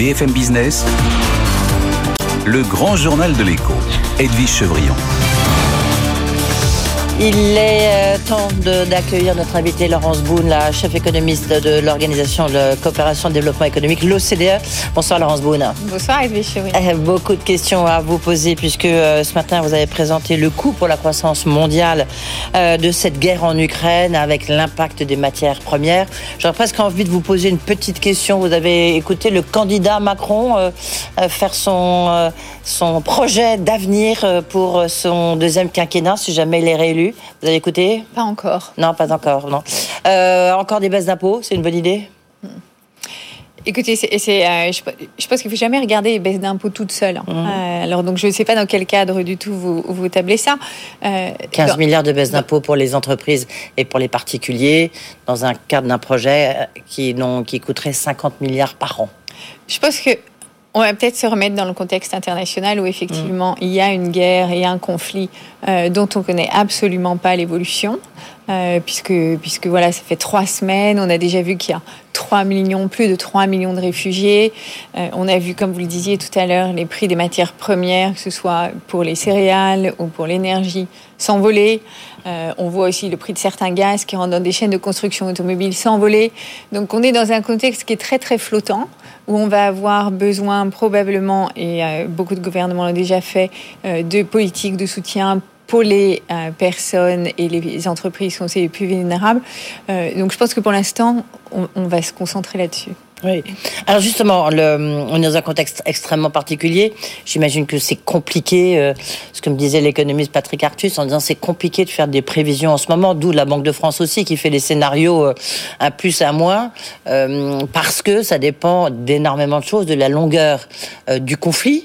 BFM Business, le grand journal de l'écho, Edwige Chevrillon. Il est euh, temps d'accueillir notre invité Laurence Boone, la chef économiste de l'Organisation de coopération et de développement économique, l'OCDE. Bonsoir Laurence Boone. Bonsoir Edwige euh, Beaucoup de questions à vous poser puisque euh, ce matin vous avez présenté le coût pour la croissance mondiale de cette guerre en Ukraine avec l'impact des matières premières. J'aurais presque envie de vous poser une petite question. Vous avez écouté le candidat Macron faire son, son projet d'avenir pour son deuxième quinquennat si jamais il est réélu. Vous avez écouté? Pas encore. Non, pas encore, non. Euh, encore des baisses d'impôts, c'est une bonne idée? Hmm. Écoutez, c'est, euh, je, pense qu'il ne faut jamais regarder les baisses d'impôts toutes seules. Hein. Hmm. Euh, alors, donc, je ne sais pas dans quel cadre du tout vous, vous tablez ça. 15 milliards de baisses d'impôts pour les entreprises et pour les particuliers, dans un cadre d'un projet qui, non, qui coûterait 50 milliards par an. Je pense que on va peut-être se remettre dans le contexte international où effectivement il y a une guerre et un conflit euh, dont on connaît absolument pas l'évolution, euh, puisque puisque voilà ça fait trois semaines, on a déjà vu qu'il y a 3 millions, plus de 3 millions de réfugiés. Euh, on a vu, comme vous le disiez tout à l'heure, les prix des matières premières, que ce soit pour les céréales ou pour l'énergie, s'envoler. on voit aussi le prix de certains gaz qui rentrent dans des chaînes de construction automobile s'envoler. Donc on est dans un contexte qui est très très flottant où on va avoir besoin probablement, et euh, beaucoup de gouvernements l'ont déjà fait, euh, de politiques de soutien pour les euh, personnes et les entreprises qui sont les plus vulnérables. donc je pense que pour l'instant, on va se concentrer là-dessus. Oui. Alors justement, on est dans un contexte extrêmement particulier. J'imagine que c'est compliqué, euh, ce que me disait l'économiste Patrick Artus, en disant c'est compliqué de faire des prévisions en ce moment, d'où la Banque de France aussi qui fait des scénarios euh, un plus, un moins, euh, parce que ça dépend d'énormément de choses, de la longueur du conflit,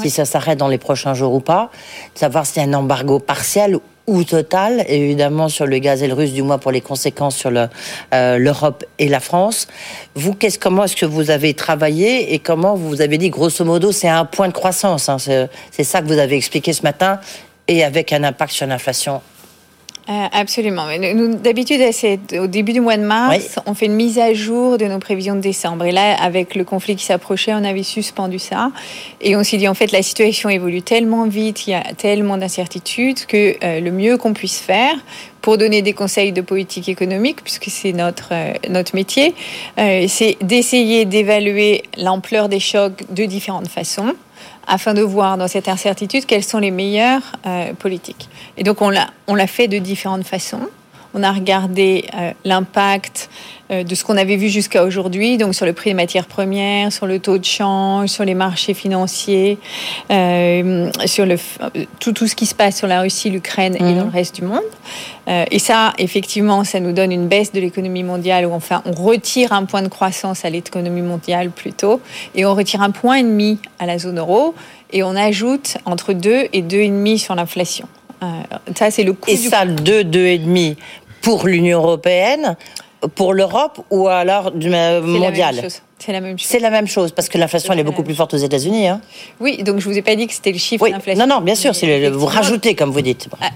si ça s'arrête dans les prochains jours ou pas, de savoir s'il y a un embargo partiel ou total, évidemment sur le gaz et le russe, du moins pour les conséquences sur euh, l'Europe et la France. Vous, qu'est-ce, comment est-ce que vous avez travaillé et comment vous avez dit, grosso modo, c'est un point de croissance. Hein, c'est ça que vous avez expliqué ce matin et avec un impact sur l'inflation euh, absolument. D'habitude, au début du mois de mars, on fait une mise à jour de nos prévisions de décembre. Et là, avec le conflit qui s'approchait, on avait suspendu ça. Et on s'est dit, en fait, la situation évolue tellement vite, il y a tellement d'incertitudes que euh, le mieux qu'on puisse faire pour donner des conseils de politique économique, puisque c'est notre, euh, notre métier, c'est d'essayer d'évaluer l'ampleur des chocs de différentes façons afin de voir dans cette incertitude quelles sont les meilleures euh, politiques. Et donc on l'a, fait de différentes façons. On a regardé euh, l'impact euh, de ce qu'on avait vu jusqu'à aujourd'hui, donc sur le prix des matières premières, sur le taux de change, sur les marchés financiers, euh, sur le, tout, tout ce qui se passe sur la Russie, l'Ukraine et dans le mhm. reste du monde. Et ça, effectivement, ça nous donne une baisse de l'économie mondiale, ou enfin, on retire un point de croissance à l'économie mondiale plutôt, et on retire un point et demi à la zone euro, et on ajoute entre 2 et 2,5 sur l'inflation. Ça, c'est le coût. Et ça, 2, 2,5 pour l'Union européenne pour l'Europe ou alors du mondial C'est la même chose. C'est la même chose parce que l'inflation elle est beaucoup plus forte aux États-Unis. Hein. Oui, donc je vous ai pas dit que c'était le chiffre d'inflation. Non, non, bien sûr, c'est vous rajoutez comme vous dites. Ah,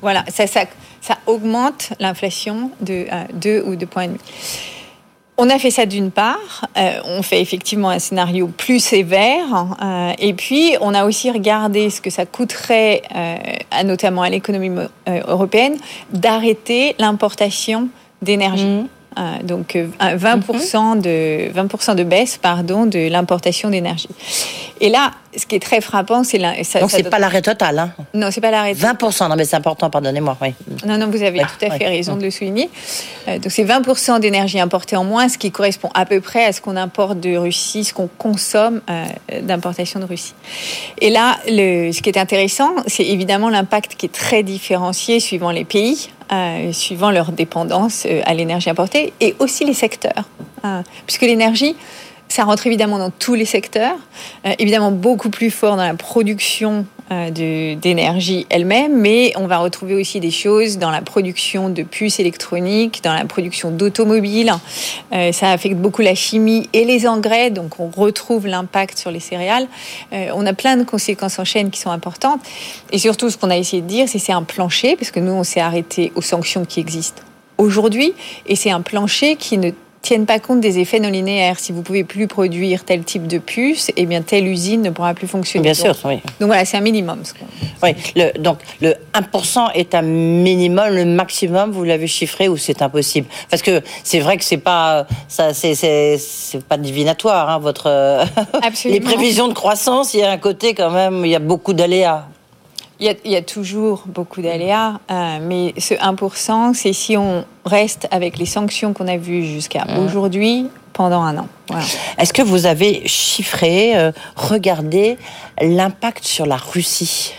voilà, ça, ça, ça augmente l'inflation de 2 euh, ou 2 points On a fait ça d'une part, euh, on fait effectivement un scénario plus sévère, euh, et puis on a aussi regardé ce que ça coûterait, notamment à l'économie européenne, d'arrêter l'importation d'énergie. Mhm. Euh, donc 20%, mhm. de, 20 de baisse pardon, de l'importation d'énergie. Et là, ce qui est très frappant, c'est la. donc c'est pas l'arrêt total. Hein. Non, c'est pas l'arrêt. 20%, non mais c'est important, pardonnez-moi. Oui. Non, non, vous avez tout à fait raison de le souligner. Euh, donc c'est 20% d'énergie importée en moins, ce qui correspond à peu près à ce qu'on importe de Russie, ce qu'on consomme euh, d'importation de Russie. Et là, le, ce qui est intéressant, c'est évidemment l'impact qui est très différencié suivant les pays. Euh, suivant leur dépendance euh, à l'énergie importée, et aussi les secteurs. Euh, puisque l'énergie, ça rentre évidemment dans tous les secteurs, évidemment beaucoup plus fort dans la production euh, d'énergie elle-même, mais on va retrouver aussi des choses dans la production de puces électroniques, dans la production d'automobiles. Euh, ça affecte beaucoup la chimie et les engrais, donc on retrouve l'impact sur les céréales. Euh, on a plein de conséquences en chaîne qui sont importantes. Et surtout, ce qu'on a essayé de dire, c'est c'est un plancher, parce que nous, on s'est arrêté aux sanctions qui existent aujourd'hui, et c'est un plancher qui ne tiennent pas compte des effets non linéaires. Si vous pouvez plus produire tel type de puce, eh bien telle usine ne pourra plus fonctionner. Bien sûr, oui. Donc voilà, c'est un minimum. Oui, le, donc le 1% est un minimum, le maximum, vous l'avez chiffré ou c'est impossible? Parce que c'est vrai que c'est pas ça, c'est pas divinatoire, hein, votre les prévisions de croissance. Il y a un côté quand même, il y a beaucoup d'aléas. Il y, a, toujours beaucoup d'aléas, euh, mais ce 1%, c'est si on reste avec les sanctions qu'on a vues jusqu'à mmh. aujourd'hui pendant un an. Est-ce que vous avez chiffré, euh, regardé l'impact sur la Russie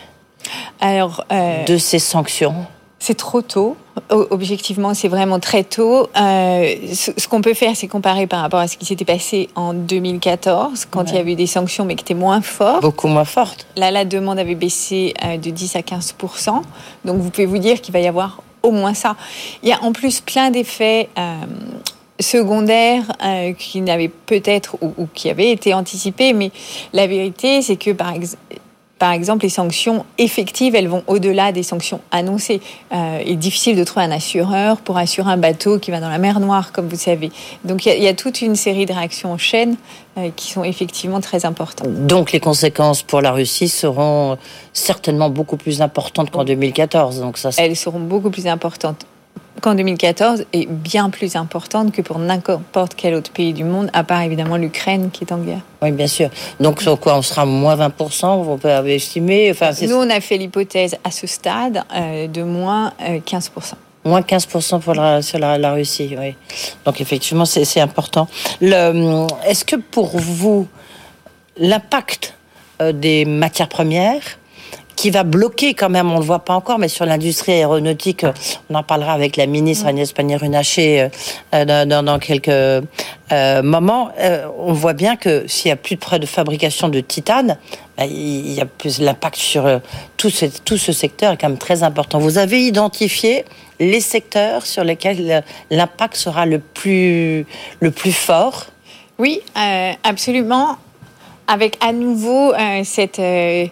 Alors, euh, de ces sanctions? c'est trop tôt. Objectivement, c'est vraiment très tôt. Euh, ce, qu'on peut faire, c'est comparer par rapport à ce qui s'était passé en 2014, quand il y avait eu des sanctions, mais qui étaient moins fortes. Beaucoup moins fortes. Là, la demande avait baissé euh, de 10 à 15% Donc, vous pouvez vous dire qu'il va y avoir au moins ça. Il y a en plus plein d'effets. Euh, secondaires qui n'avaient peut-être ou, ou, qui avaient été anticipés, mais la vérité, c'est que par exemple, par exemple, les sanctions effectives, elles vont au-delà des sanctions annoncées. Euh, il est difficile de trouver un assureur pour assurer un bateau qui va dans la mer Noire, comme vous savez. Donc il y, a toute une série de réactions en chaîne euh, qui sont effectivement très importantes. Donc les conséquences pour la Russie seront certainement beaucoup plus importantes qu'en 2014. Donc ça, Elles seront beaucoup plus importantes qu'en 2014 est bien plus importante que pour n'importe quel autre pays du monde, à part évidemment l'Ukraine qui est en guerre. Oui, bien sûr. Donc sur quoi On sera moins 20%, on peut estimer enfin, Nous, on a fait l'hypothèse à ce stade euh, de moins 15%. Euh, moins 15% pour la, sur la, Russie, oui. Donc effectivement, c'est important. Est-ce que pour vous, l'impact euh, des matières premières qui va bloquer quand même, on ne le voit pas encore, mais sur l'industrie aéronautique, on en parlera avec la ministre mm. Agnès Pannier-Runacher euh, dans, quelques euh, moments. Euh, on voit bien que s'il n'y a plus de près de fabrication de titane, bah, il y a plus l'impact sur tout ce, tout ce secteur est quand même très important. Vous avez identifié les secteurs sur lesquels l'impact sera le plus, le plus fort? Oui, absolument. Avec à nouveau cette euh,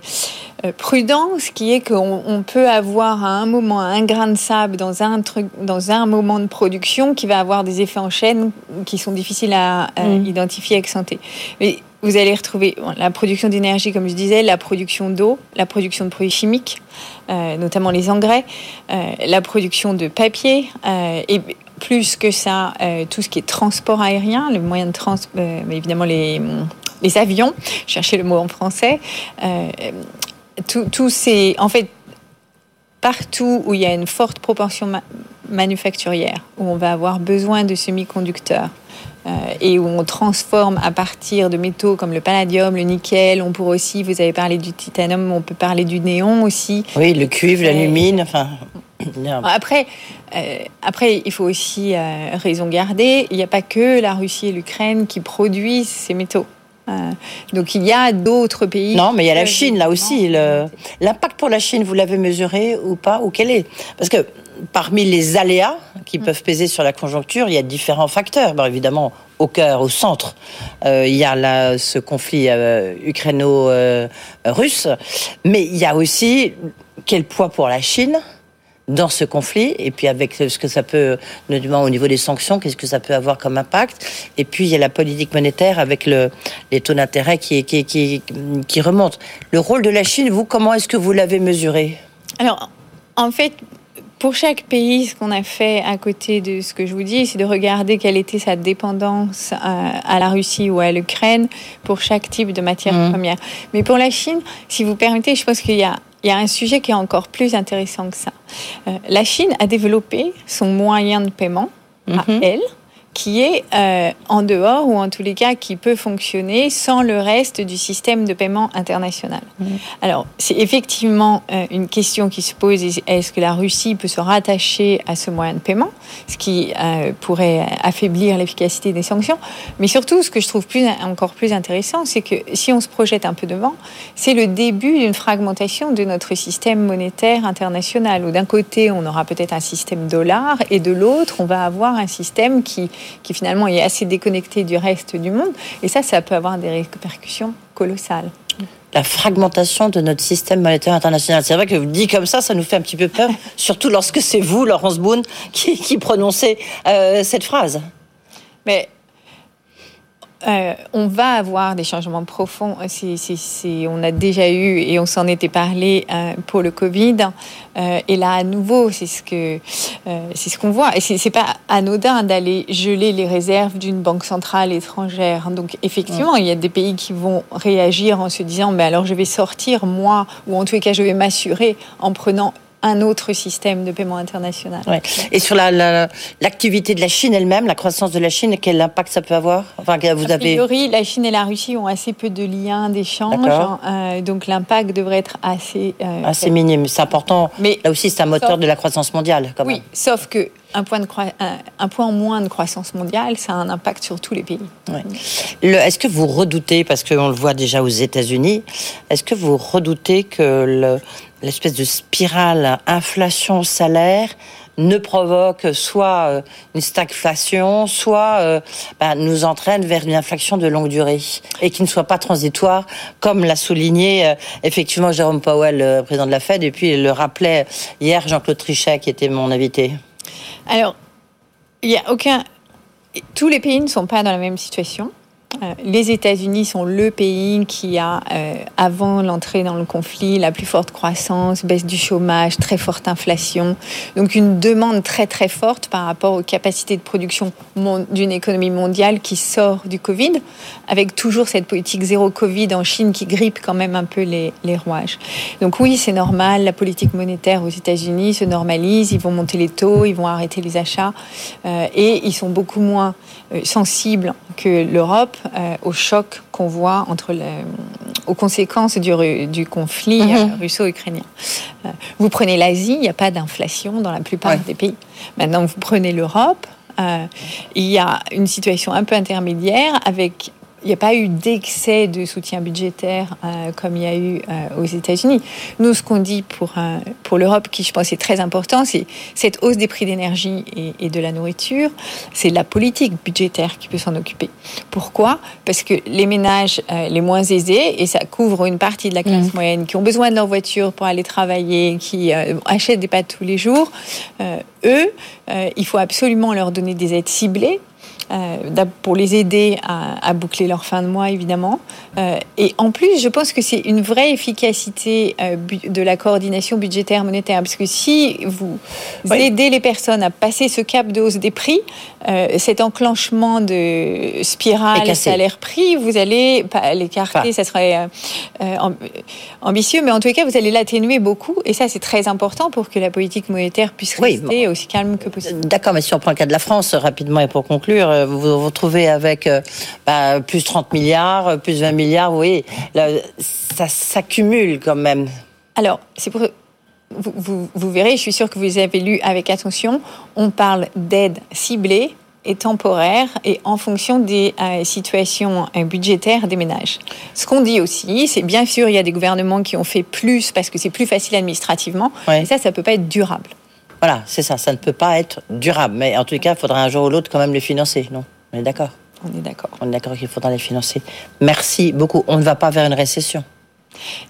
prudence qui est qu'on peut avoir à un moment un grain de sable dans un truc, dans un moment de production qui va avoir des effets en chaîne qui sont difficiles à, mm. identifier avec santé. Mais vous allez retrouver la production d'énergie, comme je disais, la production d'eau, la production de produits chimiques, euh, notamment les engrais, euh, la production de papier et plus que ça, tout ce qui est transport aérien, le moyen de transport, évidemment les les avions, chercher le mot en français, tout, c'est en fait partout où il y a une forte proportion manufacturière, où on va avoir besoin de semi-conducteurs. Euh, et où on transforme à partir de métaux comme le palladium, le nickel. On pourrait aussi, vous avez parlé du titanium, on peut parler du néon aussi. Oui, le cuivre, l'alumine, enfin. Après, euh, après, il faut aussi euh, raison garder. Il n'y a pas que la Russie et l'Ukraine qui produisent ces métaux. Euh, donc il y a d'autres pays. Non, mais il y a la Chine là aussi. L'impact pour la Chine, vous l'avez mesuré ou pas Ou quel est? Parce que parmi les aléas qui mm. peuvent peser sur la conjoncture, il y a différents facteurs. Bon, évidemment, au cœur, au centre, euh, il y a là, ce conflit euh, ukraino-russe, mais il y a aussi quel poids pour la Chine? Dans ce conflit, et puis avec ce que ça peut, notamment au niveau des sanctions, qu'est-ce que ça peut avoir comme impact. Et puis il y a la politique monétaire avec le, les taux d'intérêt qui, qui, qui, qui remontent. Le rôle de la Chine, vous, comment est-ce que vous l'avez mesuré? Alors, en fait, pour chaque pays, ce qu'on a fait à côté de ce que je vous dis, c'est de regarder quelle était sa dépendance à, à la Russie ou à l'Ukraine pour chaque type de matière mmh. première. Mais pour la Chine, si vous permettez, je pense qu'il y a il y a un sujet qui est encore plus intéressant que ça. Euh, la Chine a développé son moyen de paiement à mhm. elle, qui est euh, en dehors ou en tous les cas qui peut fonctionner sans le reste du système de paiement international. Mmh. Alors, c'est effectivement euh, une question qui se pose est-ce que la Russie peut se rattacher à ce moyen de paiement, ce qui euh, pourrait affaiblir l'efficacité des sanctions? Mais surtout, ce que je trouve plus, encore plus intéressant, c'est que si on se projette un peu devant, c'est le début d'une fragmentation de notre système monétaire international, où d'un côté, on aura peut-être un système dollar et de l'autre, on va avoir un système qui qui finalement est assez déconnecté du reste du monde. Et ça, ça peut avoir des répercussions colossales la fragmentation de notre système monétaire international. C'est vrai que vous dites comme ça, ça nous fait un petit peu peur, surtout lorsque c'est vous, Laurence Boone, qui, qui prononcez euh, cette phrase. Mais euh, on va avoir des changements profonds. on a déjà eu et on s'en était parlé euh, pour le Covid. Euh, et là, à nouveau, c'est ce que c'est ce qu'on voit. Et c'est pas anodin d'aller geler les réserves d'une banque centrale étrangère. Donc, effectivement, il y a des pays qui vont réagir en se disant, mais alors je vais sortir moi, ou en tous les cas, je vais m'assurer en prenant un autre système de paiement international. Et sur l'activité de la Chine elle-même, la croissance de la Chine, quel impact ça peut avoir? Enfin, vous A priori, la Chine et la Russie ont assez peu de liens d'échange, euh, donc l'impact devrait être assez... Euh, assez minime, c'est important. Mais là aussi, c'est un moteur de la croissance mondiale. Quand oui, sauf que un point, de un, point en moins de croissance mondiale, ça a un impact sur tous les pays. Est-ce que vous redoutez, parce qu'on le voit déjà aux États-Unis, est-ce que vous redoutez que le, l'espèce de spirale inflation-salaire ne provoque soit euh, une stagflation, soit euh, bah, nous entraîne vers une inflation de longue durée et qui ne soit pas transitoire, comme l'a souligné euh, effectivement Jérôme Powell, président de la Fed, et puis le rappelait hier Jean-Claude Trichet, qui était mon invité. Alors, il n'y a aucun... Tous les pays ne sont pas dans la même situation. Euh, les États-Unis sont le pays qui a, euh, avant l'entrée dans le conflit, la plus forte croissance, baisse du chômage, très forte inflation. Donc une demande très très forte par rapport aux capacités de production d'une économie mondiale qui sort du Covid, avec toujours cette politique zéro Covid en Chine qui grippe quand même un peu les, rouages. Donc oui, c'est normal, la politique monétaire aux États-Unis se normalise, ils vont monter les taux, ils vont arrêter les achats, euh, et ils sont beaucoup moins sensibles que l'Europe euh, au choc qu'on voit entre aux conséquences du, du conflit mhm. euh, russo-ukrainien. Euh, vous prenez l'Asie, il n'y a pas d'inflation dans la plupart des pays. Maintenant, vous prenez l'Europe, il y a une situation un peu intermédiaire avec il n'y a pas eu d'excès de soutien budgétaire euh, comme il y a eu euh, aux États-Unis. Nous, ce qu'on dit pour, euh, pour l'Europe, qui je pense est très important, c'est cette hausse des prix d'énergie et, de la nourriture, c'est la politique budgétaire qui peut s'en occuper. Pourquoi? Parce que les ménages les moins aisés, et ça couvre une partie de la classe mmh. moyenne, qui ont besoin de leur voiture pour aller travailler, qui achètent des pâtes tous les jours, eux, il faut absolument leur donner des aides ciblées pour les aider à, boucler leur fin de mois, évidemment. Euh, et en plus, je pense que c'est une vraie efficacité euh, de la coordination budgétaire monétaire, parce que si vous aidez les personnes à passer ce cap de hausse des prix, cet enclenchement de spirale salaire-prix, vous allez l'écarter, ça serait ambitieux, mais en tous les cas, vous allez l'atténuer beaucoup, et ça, c'est très important pour que la politique monétaire puisse rester aussi calme que possible. D'accord, mais si on prend le cas de la France, rapidement et pour conclure, euh, vous vous retrouvez avec euh, bah, plus 30 milliards, euh, plus 20 milliards, vous voyez, ça s'accumule quand même. Alors, c'est pour... Vous, vous, verrez, je suis sûre que vous avez lu avec attention, on parle d'aide ciblée et temporaire et en fonction des situations budgétaires des ménages. Ce qu'on dit aussi, c'est bien sûr, il y a des gouvernements qui ont fait plus parce que c'est plus facile administrativement, et ça, ça ne peut pas être durable. Voilà, c'est ça, ça ne peut pas être durable. Mais en tout cas, il faudra un jour ou l'autre quand même les financer, non? On est d'accord? On est d'accord. On est d'accord qu'il faudra les financer. Merci beaucoup. On ne va pas vers une récession.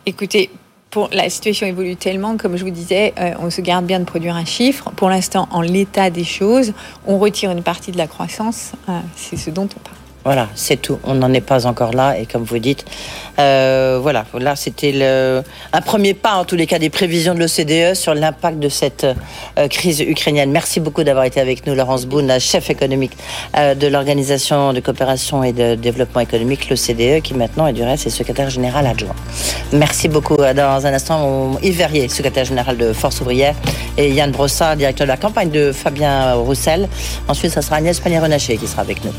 Écoutez, pour, la situation évolue tellement, comme je vous disais, euh, on se garde bien de produire un chiffre. Pour l'instant, en l'état des choses, on retire une partie de la croissance. Euh, c'est ce dont on parle. Voilà, c'est tout. On n'en est pas encore là. Et comme vous dites, euh, voilà, là, c'était un premier pas, en tous les cas, des prévisions de l'OCDE sur l'impact de cette euh, crise ukrainienne. Merci beaucoup d'avoir été avec nous, Laurence Boone, la chef économique euh, de l'Organisation de coopération et de développement économique, l'OCDE, qui maintenant est du reste est secrétaire général adjoint. Merci beaucoup. Dans un instant, Yves Verrier, secrétaire général de Force ouvrière, et Yann Brossard, directeur de la campagne de Fabien Roussel. Ensuite, ce sera Agnès Pannier-Renaché qui sera avec nous.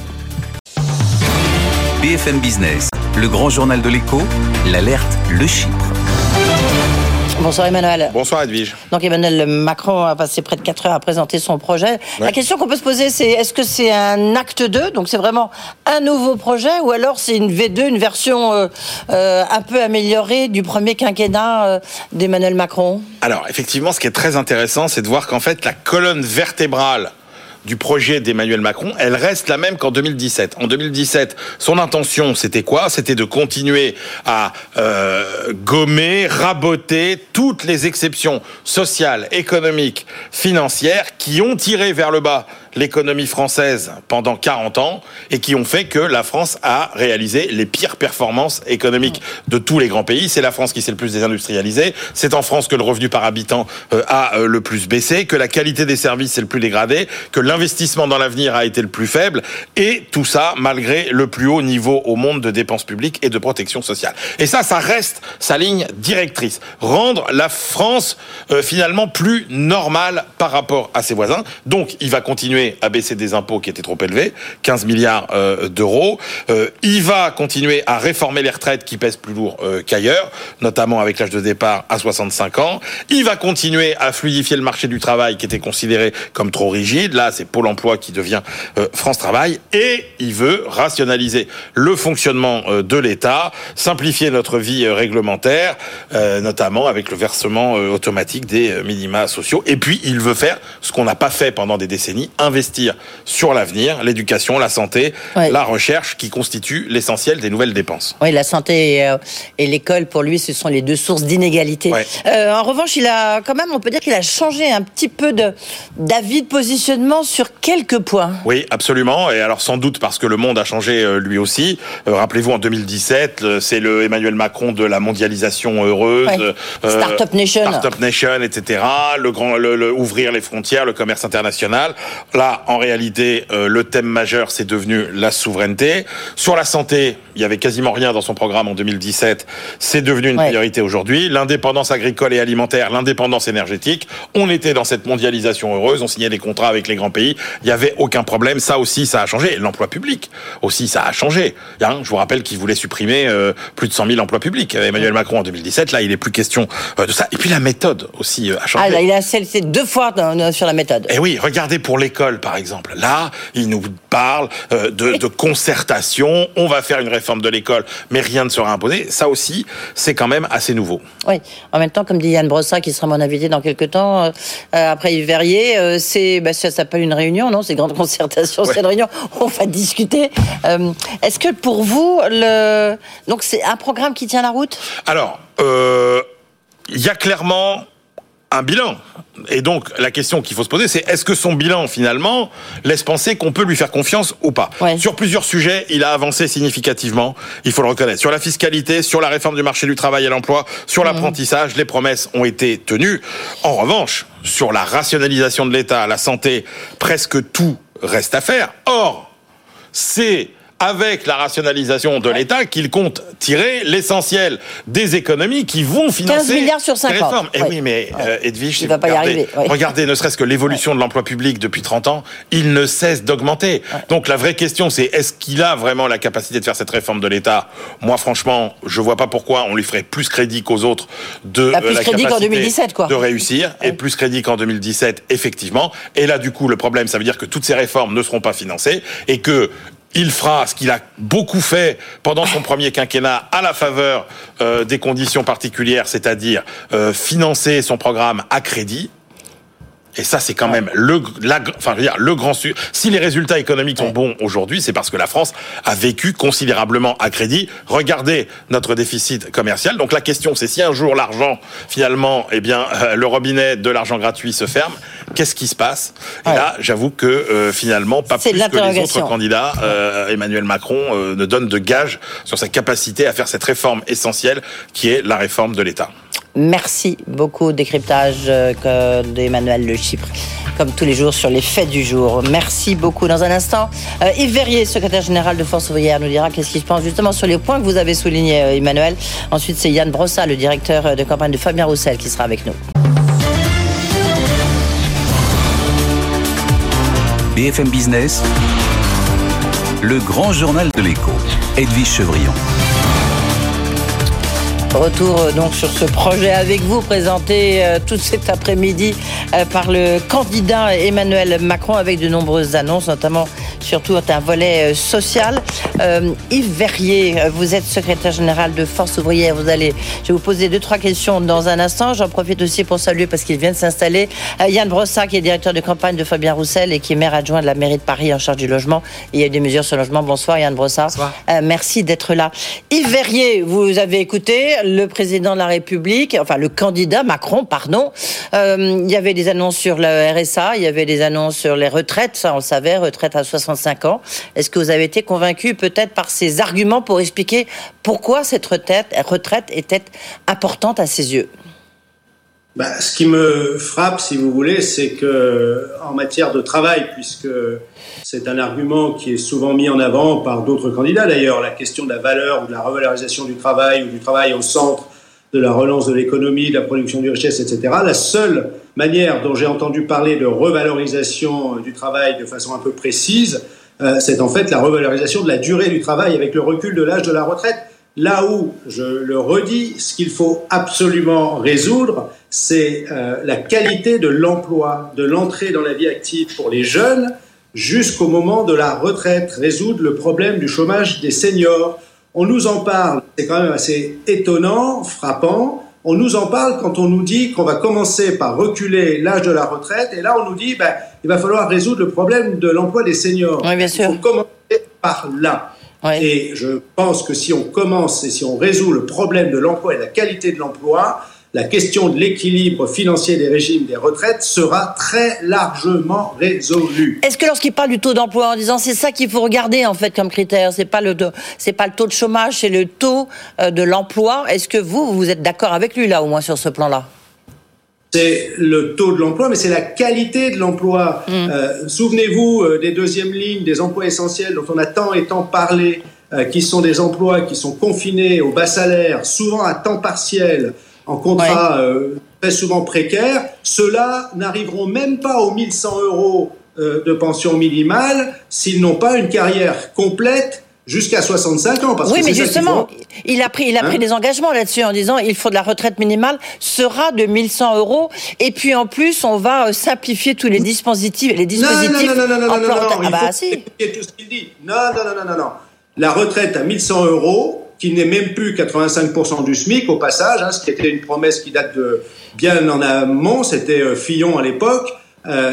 BFM Business, le grand journal de l'écho, l'alerte, le Chypre. Bonsoir Emmanuel. Bonsoir Edwige. Donc Emmanuel Macron a passé près de 4 heures à présenter son projet. La question qu'on peut se poser, c'est est-ce que c'est un acte 2 Donc c'est vraiment un nouveau projet ou alors c'est une V2, une version euh, euh, un peu améliorée du premier quinquennat euh, d'Emmanuel Macron? Alors effectivement, ce qui est très intéressant, c'est de voir qu'en fait la colonne vertébrale du projet d'Emmanuel Macron, elle reste la même qu'en 2017. En 2017, son intention, c'était quoi? C'était de continuer à euh, gommer, raboter toutes les exceptions sociales, économiques, financières qui ont tiré vers le bas l'économie française pendant 40 ans et qui ont fait que la France a réalisé les pires performances économiques de tous les grands pays. C'est la France qui s'est le plus désindustrialisée. C'est en France que le revenu par habitant euh, a euh, le plus baissé, que la qualité des services est le plus dégradé, que l'investissement dans l'avenir a été le plus faible et tout ça malgré le plus haut niveau au monde de dépenses publiques et de protection sociale. Et ça, ça reste sa ligne directrice. Rendre la France euh, finalement plus normale par rapport à ses voisins. Donc, il va continuer à baisser des impôts qui étaient trop élevés, 15 milliards euh, d'euros. Euh, il va continuer à réformer les retraites qui pèsent plus lourd qu'ailleurs, notamment avec l'âge de départ à 65 ans. Il va continuer à fluidifier le marché du travail qui était considéré comme trop rigide. Là, c'est Pôle emploi qui devient France Travail. Et il veut rationaliser le fonctionnement de l'État, simplifier notre vie réglementaire, notamment avec le versement automatique des minima sociaux. Et puis, il veut faire ce qu'on n'a pas fait pendant des décennies, investir sur l'avenir, l'éducation, la santé, la recherche, qui constituent l'essentiel des nouvelles dépenses. Oui, la santé et, euh, l'école, pour lui, ce sont les deux sources d'inégalité. Euh, en revanche, il a quand même, on peut dire qu'il a changé un petit peu d'avis de, positionnement sur quelques points. Oui, absolument. Et alors, sans doute parce que le monde a changé euh, lui aussi. Rappelez-vous, en 2017, c'est le Emmanuel Macron de la mondialisation heureuse. Startup Nation. Startup Nation, etc. Le grand, le, ouvrir les frontières, le commerce international. Là, en réalité, euh, le thème majeur, c'est devenu la souveraineté. Sur la santé, il y avait quasiment rien dans son programme en 2017. C'est devenu une priorité aujourd'hui. L'indépendance agricole et alimentaire, l'indépendance énergétique. On était dans cette mondialisation heureuse. On signait des contrats avec les grands pays. Il n'y avait aucun problème. Ça aussi, ça a changé. L'emploi public aussi, ça a changé. Hein, je vous rappelle qu'il voulait supprimer euh, plus de 100 000 emplois publics. Emmanuel Macron en 2017. Là, il n'est plus question euh, de ça. Et puis la méthode aussi a changé. Ah, il a celle-ci deux fois sur la méthode. Et eh oui, regardez pour l'école, par exemple. Là, il nous parle euh, de, de, concertation. On va faire une réforme de l'école, mais rien ne sera imposé. Ça aussi, c'est quand même assez nouveau. Oui. En même temps, comme dit Yann Brossa, qui sera mon invité dans quelques temps, euh, après Yves Verrier, euh, c'est, bah, ça s'appelle une réunion, non? C'est grande concertation, c'est une réunion. On va discuter. Est-ce que pour vous, le... donc c'est un programme qui tient la route? Alors, il y a clairement un bilan. Et donc, la question qu'il faut se poser, c'est est-ce que son bilan, finalement, laisse penser qu'on peut lui faire confiance ou pas? Sur plusieurs sujets, il a avancé significativement, il faut le reconnaître. Sur la fiscalité, sur la réforme du marché du travail et l'emploi, sur l'apprentissage, les promesses ont été tenues. En revanche, sur la rationalisation de l'État, la santé, presque tout reste à faire. Or, c'est avec la rationalisation de l'État qu'il compte tirer l'essentiel des économies qui vont financer 15 milliards sur 50. réformes. Et oui, mais euh, Edwige, va pas y arriver. regardez ne serait-ce que l'évolution de l'emploi public depuis 30 ans, il ne cesse d'augmenter. Donc la vraie question, c'est est-ce qu'il a vraiment la capacité de faire cette réforme de l'État? Moi, franchement, je vois pas pourquoi on lui ferait plus crédit qu'aux autres de bah, plus la crédit capacité 2017, quoi. de réussir et plus crédit qu'en 2017, effectivement. Et là, du coup, le problème, ça veut dire que toutes ces réformes ne seront pas financées et que il fera ce qu'il a beaucoup fait pendant son premier quinquennat à la faveur euh, des conditions particulières, c'est-à-dire euh, financer son programme à crédit. Et ça, c'est quand même le, la, enfin, dire, le grand. Si les résultats économiques sont bons aujourd'hui, c'est parce que la France a vécu considérablement à crédit. Regardez notre déficit commercial. Donc la question, c'est si un jour l'argent, finalement, eh bien, euh, le robinet de l'argent gratuit se ferme, qu'est-ce qui se passe? Et là, j'avoue que euh, finalement, pas plus que les autres candidats, euh, Emmanuel Macron ne donne de gage sur sa capacité à faire cette réforme essentielle qui est la réforme de l'État. Merci beaucoup, décryptage euh, d'Emmanuel Le Chypre, comme tous les jours sur les faits du jour. Merci beaucoup. Dans un instant, euh, Yves Verrier, secrétaire général de Force ouvrière, nous dira qu'est-ce qu'il se pense justement sur les points que vous avez soulignés, euh, Emmanuel. Ensuite, c'est Yann Brossa, le directeur de campagne de Fabien Roussel, qui sera avec nous. BFM Business, le grand journal de l'écho, Edwige Chevrillon. Retour euh, donc sur ce projet avec vous, présenté euh, tout cet après-midi euh, par le candidat Emmanuel Macron avec de nombreuses annonces, notamment surtout un volet social. Yves Verrier, vous êtes secrétaire général de Force ouvrière. Vous allez, je vais vous poser deux, trois questions dans un instant. J'en profite aussi pour saluer parce qu'il vient de s'installer Yann Brossat, qui est directeur de campagne de Fabien Roussel et qui est maire adjoint de la mairie de Paris en charge du logement. il y a des mesures sur le logement. Bonsoir Yann Brossat. Bonsoir. merci d'être là. Yves Verrier, vous avez écouté le président de la République, enfin le candidat Macron, pardon. Euh, il y avait des annonces sur le RSA, il y avait des annonces sur les retraites, ça on le savait, retraite à 65 ans. Est-ce que vous avez été convaincu peut-être par ces arguments pour expliquer pourquoi cette retraite était importante à ses yeux? Bah, ce qui me frappe, si vous voulez, c'est que en matière de travail, puisque c'est un argument qui est souvent mis en avant par d'autres candidats d'ailleurs, la question de la valeur ou de la revalorisation du travail ou du travail au centre de la relance de l'économie, de la production de richesse, etc. La seule manière dont j'ai entendu parler de revalorisation du travail de façon un peu précise, euh, c'est en fait la revalorisation de la durée du travail avec le recul de l'âge de la retraite. Là où, je le redis, ce qu'il faut absolument résoudre, c'est euh, la qualité de l'emploi, de l'entrée dans la vie active pour les jeunes jusqu'au moment de la retraite, résoudre le problème du chômage des seniors. On nous en parle, c'est quand même assez étonnant, frappant. On nous en parle quand on nous dit qu'on va commencer par reculer l'âge de la retraite, et là on nous dit ben, il va falloir résoudre le problème de l'emploi des seniors. Oui, bien sûr. Il faut commencer par là. Et je pense que si on commence et si on résout le problème de l'emploi et de la qualité de l'emploi, la question de l'équilibre financier des régimes des retraites sera très largement résolue. Est-ce que lorsqu'il parle du taux d'emploi en disant c'est ça qu'il faut regarder en fait comme critère, c'est pas le c'est pas le taux de chômage, c'est le taux euh, de l'emploi. Est-ce que vous vous êtes d'accord avec lui là au moins sur ce plan-là? C'est le taux de l'emploi, mais c'est la qualité de l'emploi. Mm. Euh, souvenez-vous euh, des deuxièmes lignes, des emplois essentiels dont on a tant et tant parlé, euh, qui sont des emplois qui sont confinés au bas salaire, souvent à temps partiel, en contrat très souvent précaire. Ceux-là n'arriveront même pas aux 1100 euros de pension minimale s'ils n'ont pas une carrière complète jusqu'à 65 ans. Parce oui, mais justement, il a pris, il a pris hein des engagements là-dessus en disant il faut de la retraite minimale sera de 1100 euros et puis en plus on va euh, simplifier tous les dispositifs, les dispositifs. Non, non, non, non, non, non, non, non, non, ah bah, si. tout ce qu'il dit. Non, non, non, non, non, non. La retraite à 1100 euros, qui n'est même plus 85% du SMIC au passage, hein, ce qui était une promesse qui date de bien en amont, c'était euh, Fillon à l'époque. Euh,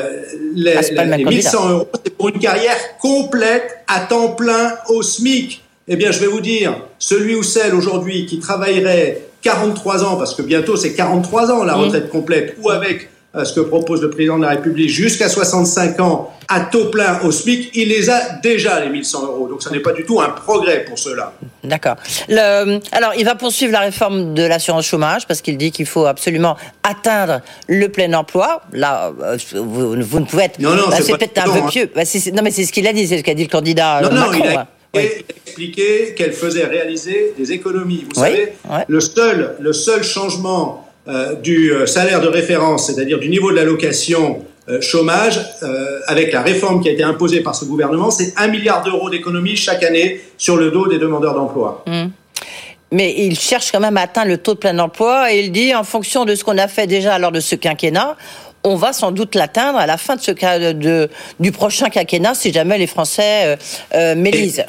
les, ah, les 1100 euros, c'est pour une carrière complète à temps plein au SMIC. Eh bien, je vais vous dire, celui ou celle aujourd'hui qui travaillerait 43 ans, parce que bientôt c'est 43 ans la retraite complète, ou avec ce que propose le président de la République, jusqu'à 65 ans à taux plein au SMIC, il les a déjà, les 1100 euros. Donc, ce n'est pas du tout un progrès pour cela. D'accord. Alors, il va poursuivre la réforme de l'assurance chômage parce qu'il dit qu'il faut absolument atteindre le plein emploi. Là, euh, vous, ne pouvez être. Non, non, bah, c'est peut-être un peu hein. pieux. Bah, non, mais c'est ce qu'il a dit, c'est ce qu'a dit le candidat non, Macron. Non, il a... Hein. expliqué qu'elle faisait réaliser des économies. Vous savez, le seul, le seul changement euh, du euh, salaire de référence, c'est-à-dire du niveau de l'allocation euh, chômage, avec la réforme qui a été imposée par ce gouvernement, c'est un milliard d'euros d'économie chaque année sur le dos des demandeurs d'emploi. Mmh. Mais il cherche quand même à atteindre le taux de plein emploi et il dit, en fonction de ce qu'on a fait déjà lors de ce quinquennat, on va sans doute l'atteindre à la fin de ce cas de, du prochain quinquennat si jamais les Français mélisent.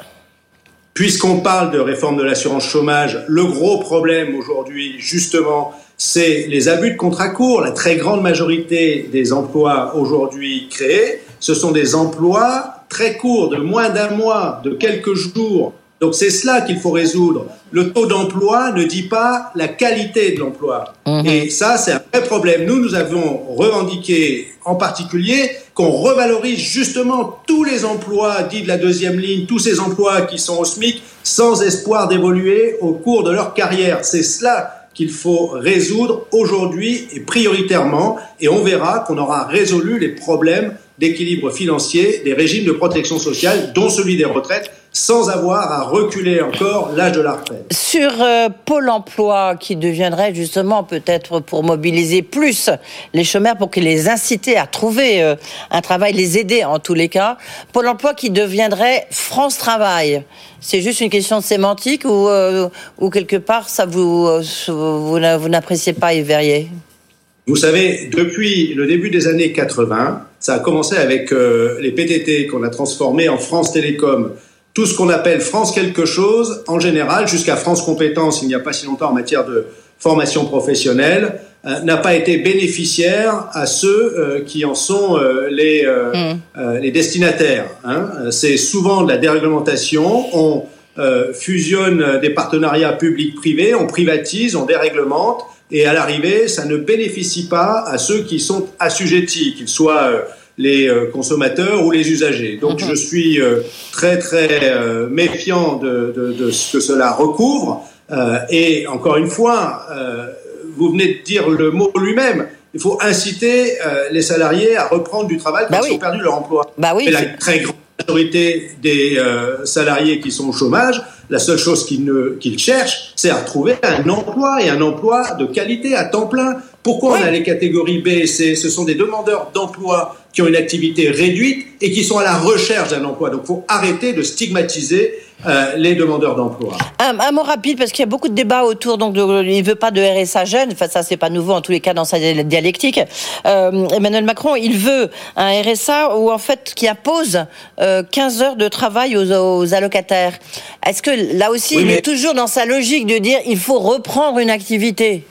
Puisqu'on parle de réforme de l'assurance chômage, le gros problème aujourd'hui, justement, c'est les abus de contrat court. La très grande majorité des emplois aujourd'hui créés, ce sont des emplois très courts, de moins d'un mois, de quelques jours. Donc c'est cela qu'il faut résoudre. Le taux d'emploi ne dit pas la qualité de l'emploi. Mhm. Et ça, c'est un vrai problème. Nous, nous avons revendiqué en particulier qu'on revalorise justement tous les emplois dits de la deuxième ligne, tous ces emplois qui sont au SMIC, sans espoir d'évoluer au cours de leur carrière. C'est cela qu'il faut résoudre aujourd'hui et prioritairement, et on verra qu'on aura résolu les problèmes d'équilibre financier des régimes de protection sociale, dont celui des retraites, sans avoir à reculer encore l'âge de la retraite. Sur euh, Pôle emploi, qui deviendrait justement peut-être pour mobiliser plus les chômeurs, pour qu'ils les inciter à trouver euh, un travail, les aider en tous les cas, Pôle emploi qui deviendrait France Travail. C'est juste une question de sémantique ou, euh, ou quelque part ça vous, vous, n'appréciez pas Yves Verrier? Vous savez, depuis le début des années 80, ça a commencé avec euh, les PTT qu'on a transformés en France Télécom. Tout ce qu'on appelle France quelque chose, en général, jusqu'à France Compétences, il n'y a pas si longtemps en matière de formation professionnelle, euh, n'a pas été bénéficiaire à ceux euh, qui en sont euh, les, mmh. les destinataires. Hein. C'est souvent de la déréglementation. On fusionne des partenariats publics-privés, on privatise, on déréglemente, et à l'arrivée, ça ne bénéficie pas à ceux qui sont assujettis, qu'ils soient les consommateurs ou les usagers. Donc mmh. je suis très très méfiant de, de, de, ce que cela recouvre. et encore une fois, vous venez de dire le mot lui-même. Il faut inciter euh, les salariés à reprendre du travail quand bah ils ont perdu leur emploi. Bah oui, Et la très grande majorité des euh, salariés qui sont au chômage, la seule chose qu'ils cherchent, c'est à retrouver un emploi et un emploi de qualité à temps plein. Pourquoi on a les catégories B et C? Ce sont des demandeurs d'emploi qui ont une activité réduite et qui sont à la recherche d'un emploi. Donc il faut arrêter de stigmatiser euh, les demandeurs d'emploi. Un, mot rapide, parce qu'il y a beaucoup de débats autour, donc il ne veut pas de RSA jeune, enfin ça c'est pas nouveau en tous les cas dans sa dialectique. Euh, Emmanuel Macron, il veut un RSA où en fait qui impose 15 euh, heures de travail aux, allocataires. Est-ce que là aussi il est toujours dans sa logique de dire il faut reprendre une activité?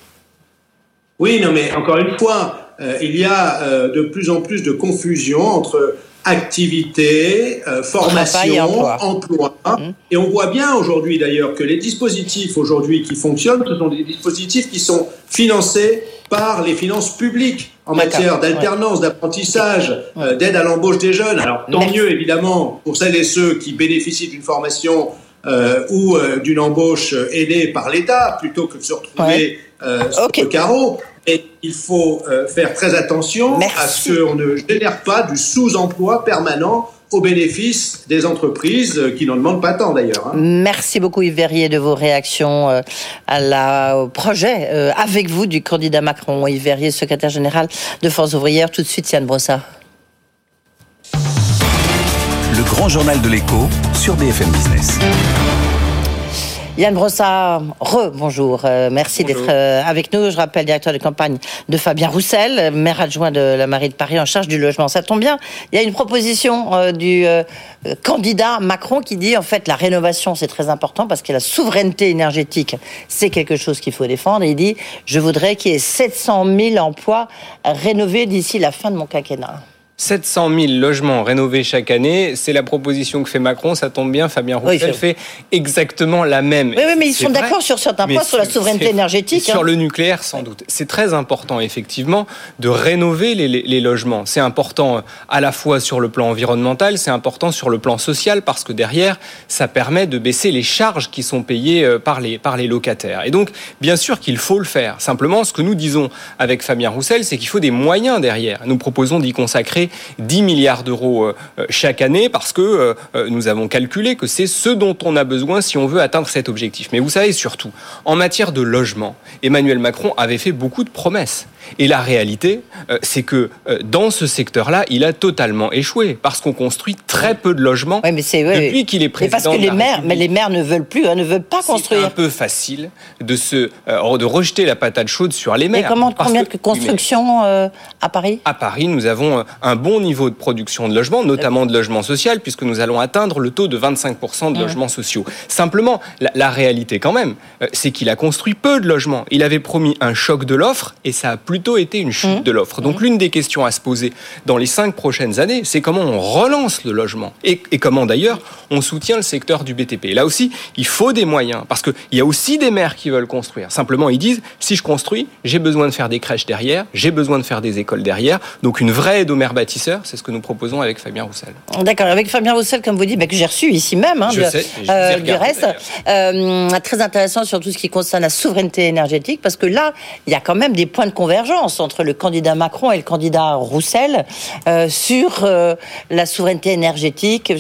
Oui, non mais encore une fois, il y a de plus en plus de confusion entre activité, euh, formation, emploi. Mmh. Et on voit bien aujourd'hui d'ailleurs que les dispositifs aujourd'hui qui fonctionnent, ce sont des dispositifs qui sont financés par les finances publiques en matière d'alternance, d'apprentissage, euh, d'aide à l'embauche des jeunes. Alors tant mieux évidemment pour celles et ceux qui bénéficient d'une formation euh, ou d'une embauche aidée par l'État plutôt que de se retrouver sur le carreau. Et il faut euh, faire très attention à ce qu'on ne génère pas du sous-emploi permanent au bénéfice des entreprises euh, qui n'en demandent pas tant d'ailleurs. Hein. Merci beaucoup Yves Verrier de vos réactions euh, à la, au projet avec vous du candidat Macron. Yves Verrier, secrétaire général de Force ouvrière. Tout de suite, Yann Brossard. Le grand journal de l'écho sur BFM Business. Yann Brossard, re-bonjour. Euh, merci d'être euh, avec nous. Je rappelle, directeur de campagne de Fabien Roussel, maire adjoint de la mairie de Paris en charge du logement. Ça tombe bien. Il y a une proposition euh, du candidat Macron qui dit en fait la rénovation c'est très important parce que la souveraineté énergétique c'est quelque chose qu'il faut défendre. Et il dit je voudrais qu'il y ait 700 000 emplois rénovés d'ici la fin de mon quinquennat. 700 000 logements rénovés chaque année, c'est la proposition que fait Macron. Ça tombe bien, Fabien Roussel fait exactement la même. Oui, mais ils sont d'accord sur certains points, sur la souveraineté énergétique. Sur hein. le nucléaire, sans doute. C'est très important, effectivement, de rénover les, les logements. C'est important euh, à la fois sur le plan environnemental, c'est important sur le plan social, parce que derrière, ça permet de baisser les charges qui sont payées euh, par les, par les locataires. Et donc, bien sûr qu'il faut le faire. Simplement, ce que nous disons avec Fabien Roussel, c'est qu'il faut des moyens derrière. Nous proposons d'y consacrer 10 milliards d'euros euh, euh, chaque année parce que euh, nous avons calculé que c'est ce dont on a besoin si on veut atteindre cet objectif. Mais vous savez surtout, en matière de logement, Emmanuel Macron avait fait beaucoup de promesses. Et la réalité, euh, c'est que euh, dans ce secteur-là, il a totalement échoué parce qu'on construit très peu de logements oui, mais c'est, depuis qu'il est président. Mais parce que les maires, mais les maires ne veulent plus, hein, ne veulent pas construire. C'est un peu facile de se euh, de rejeter la patate chaude sur les maires. Et comment combien de constructions à Paris? À Paris, nous avons un bon niveau de production de logements, notamment de logements sociaux, puisque nous allons atteindre le taux de 25% de logements sociaux. Simplement, la, la réalité quand même, c'est qu'il a construit peu de logements. Il avait promis un choc de l'offre et ça a plus plutôt été une chute mmh. de l'offre. Donc mmh. l'une des questions à se poser dans les cinq prochaines années, c'est comment on relance le logement et, comment d'ailleurs on soutient le secteur du BTP. là aussi, il faut des moyens parce qu'il y a aussi des maires qui veulent construire. Simplement, ils disent si je construis, j'ai besoin de faire des crèches derrière, j'ai besoin de faire des écoles derrière. Donc une vraie aide aux maires bâtisseurs, c'est ce que nous proposons avec Fabien Roussel. D'accord, avec Fabien Roussel, comme vous dites, bah, que j'ai reçu ici même, hein, je sais, euh, du reste, euh, très intéressant sur tout ce qui concerne la souveraineté énergétique, parce que là, il y a quand même des points de convergence entre le candidat Macron et le candidat Roussel euh, sur euh, la souveraineté énergétique.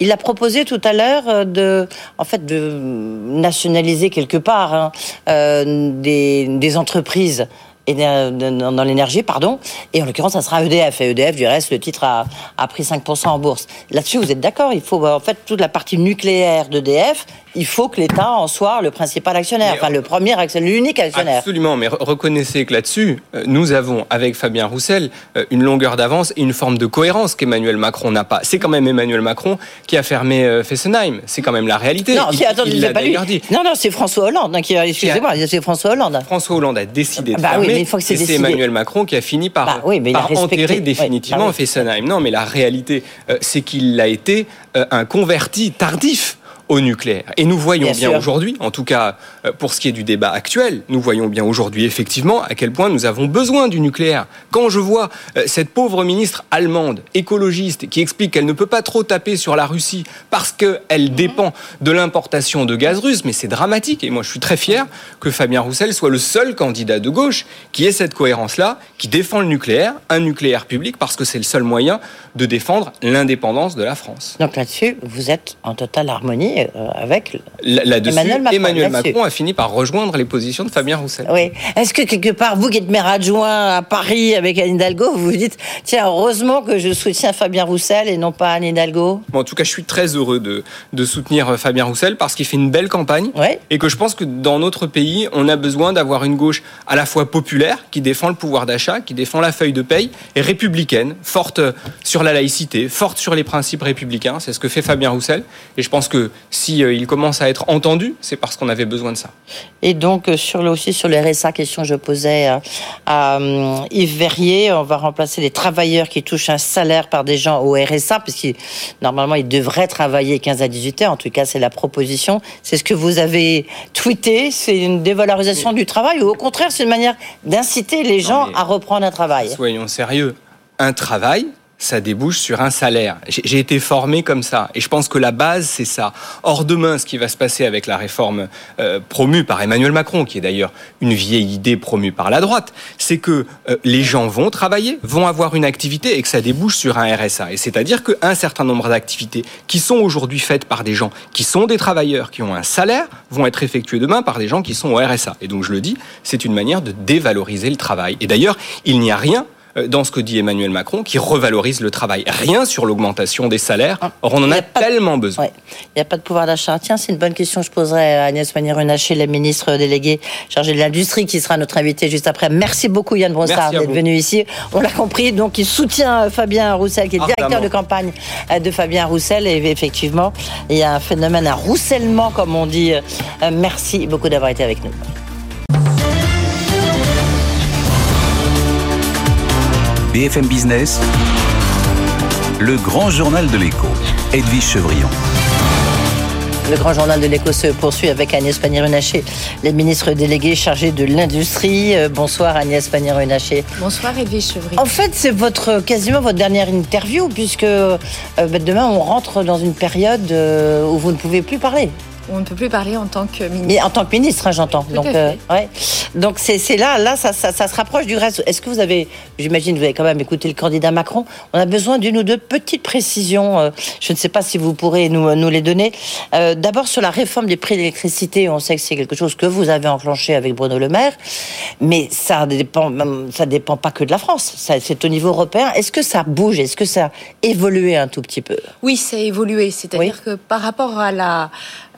il a proposé tout à l'heure euh, de, en fait, de nationaliser quelque part hein, des, des entreprises et dans l'énergie, pardon. Et en l'occurrence, ça sera EDF. Et EDF, du reste, le titre a, a pris 5% en bourse. Là-dessus, vous êtes d'accord? Il faut en fait toute la partie nucléaire d'EDF il faut que l'État en soit le principal actionnaire, enfin le premier actionnaire, l'unique actionnaire. Absolument, mais reconnaissez que là-dessus, euh, nous avons avec Fabien Roussel euh, une longueur d'avance et une forme de cohérence qu'Emmanuel Macron n'a pas. C'est quand même Emmanuel Macron qui a fermé euh, Fessenheim. C'est quand même la réalité. Non, il, attendez, pas Dit. Non, non, c'est François Hollande hein, qui a. Excusez-moi, c'est François Hollande. François Hollande a décidé de bah fermer. Oui, c'est Emmanuel Macron qui a fini par, bah par enterrer définitivement Fessenheim. Non, mais la réalité, c'est qu'il a été un converti tardif au nucléaire. Et nous voyons bien, aujourd'hui, en tout cas euh, pour ce qui est du débat actuel, nous voyons bien aujourd'hui effectivement à quel point nous avons besoin du nucléaire. Quand je vois euh, cette pauvre ministre allemande, écologiste, qui explique qu'elle ne peut pas trop taper sur la Russie parce qu'elle mhm. dépend de l'importation de gaz russe, mais c'est dramatique. Et moi je suis très fier que Fabien Roussel soit le seul candidat de gauche qui ait cette cohérence-là, qui défend le nucléaire, un nucléaire public, parce que c'est le seul moyen de défendre l'indépendance de la France. Donc là-dessus, vous êtes en totale harmonie euh, avec Emmanuel Macron. Emmanuel Macron a fini par rejoindre les positions de Fabien Roussel. Oui. Est-ce que quelque part, vous qui êtes maire adjoint à Paris avec Anne Hidalgo, vous vous dites, tiens, heureusement que je soutiens Fabien Roussel et non pas Anne Hidalgo? En tout cas, je suis très heureux de, de soutenir euh, Fabien Roussel parce qu'il fait une belle campagne et que je pense que dans notre pays, on a besoin d'avoir une gauche à la fois populaire, qui défend le pouvoir d'achat, qui défend la feuille de paye, et républicaine, forte sur la laïcité, forte sur les principes républicains. C'est ce que fait Fabien Roussel. Et je pense que si euh, il commence à être entendu, c'est parce qu'on avait besoin de ça. Et donc, euh, sur le, aussi sur le RSA, question que je posais à, euh, Yves Verrier, on va remplacer les travailleurs qui touchent un salaire par des gens au RSA, puisque normalement, ils devraient travailler 15 à 18 heures. En tout cas, c'est la proposition. C'est ce que vous avez tweeté. C'est une dévalorisation du travail ou au contraire, c'est une manière d'inciter les gens à reprendre un travail Soyons sérieux. Un travail, ça débouche sur un salaire. J'ai été formé comme ça. Et je pense que la base, c'est ça. Or, demain, ce qui va se passer avec la réforme euh, promue par Emmanuel Macron, qui est d'ailleurs une vieille idée promue par la droite, c'est que euh, les gens vont travailler, vont avoir une activité et que ça débouche sur un RSA. Et c'est-à-dire qu'un certain nombre d'activités qui sont aujourd'hui faites par des gens qui sont des travailleurs, qui ont un salaire, vont être effectuées demain par des gens qui sont au RSA. Et donc, je le dis, c'est une manière de dévaloriser le travail. Et d'ailleurs, il n'y a rien dans ce que dit Emmanuel Macron, qui revalorise le travail. Rien sur l'augmentation des salaires. Ah. Or, on en a, tellement besoin. Il n'y a pas de pouvoir d'achat. Tiens, c'est une bonne question que je poserai à Agnès Pannier-Runacher, la ministre déléguée chargée de l'industrie, qui sera notre invitée juste après. Merci beaucoup, Yann Brossard, d'être venu ici. On l'a compris, donc il soutient Fabien Roussel, qui est directeur de campagne euh, de Fabien Roussel. Et effectivement, il y a un phénomène, un roussellement, comme on dit. Euh, merci beaucoup d'avoir été avec nous. BFM Business, le grand journal de l'écho, Edwige Chevrillon. Le grand journal de l'écho se poursuit avec Agnès Pannier-Runacher, les ministres délégués chargés de l'industrie. Euh, bonsoir Agnès Pannier-Runacher. Bonsoir Edwige Chevrillon. En fait, c'est votre quasiment votre dernière interview puisque euh, bah, demain on rentre dans une période euh, où vous ne pouvez plus parler on ne peut plus parler en tant que ministre. Mais en tant que ministre, hein, j'entends. Donc, euh, ouais. Donc c'est là, là, ça, ça, se rapproche du reste. Est-ce que vous avez, j'imagine, vous avez quand même écouté le candidat Macron. On a besoin d'une ou deux petites précisions. Euh, je ne sais pas si vous pourrez nous, nous les donner. Euh, d'abord sur la réforme des prix d'électricité, on sait que c'est quelque chose que vous avez enclenché avec Bruno Le Maire, mais ça dépend, ça dépend pas que de la France. C'est au niveau européen. Est-ce que ça bouge? Est-ce que ça a évolué un tout petit peu? Oui, ça a évolué. C'est-à-dire que par rapport à la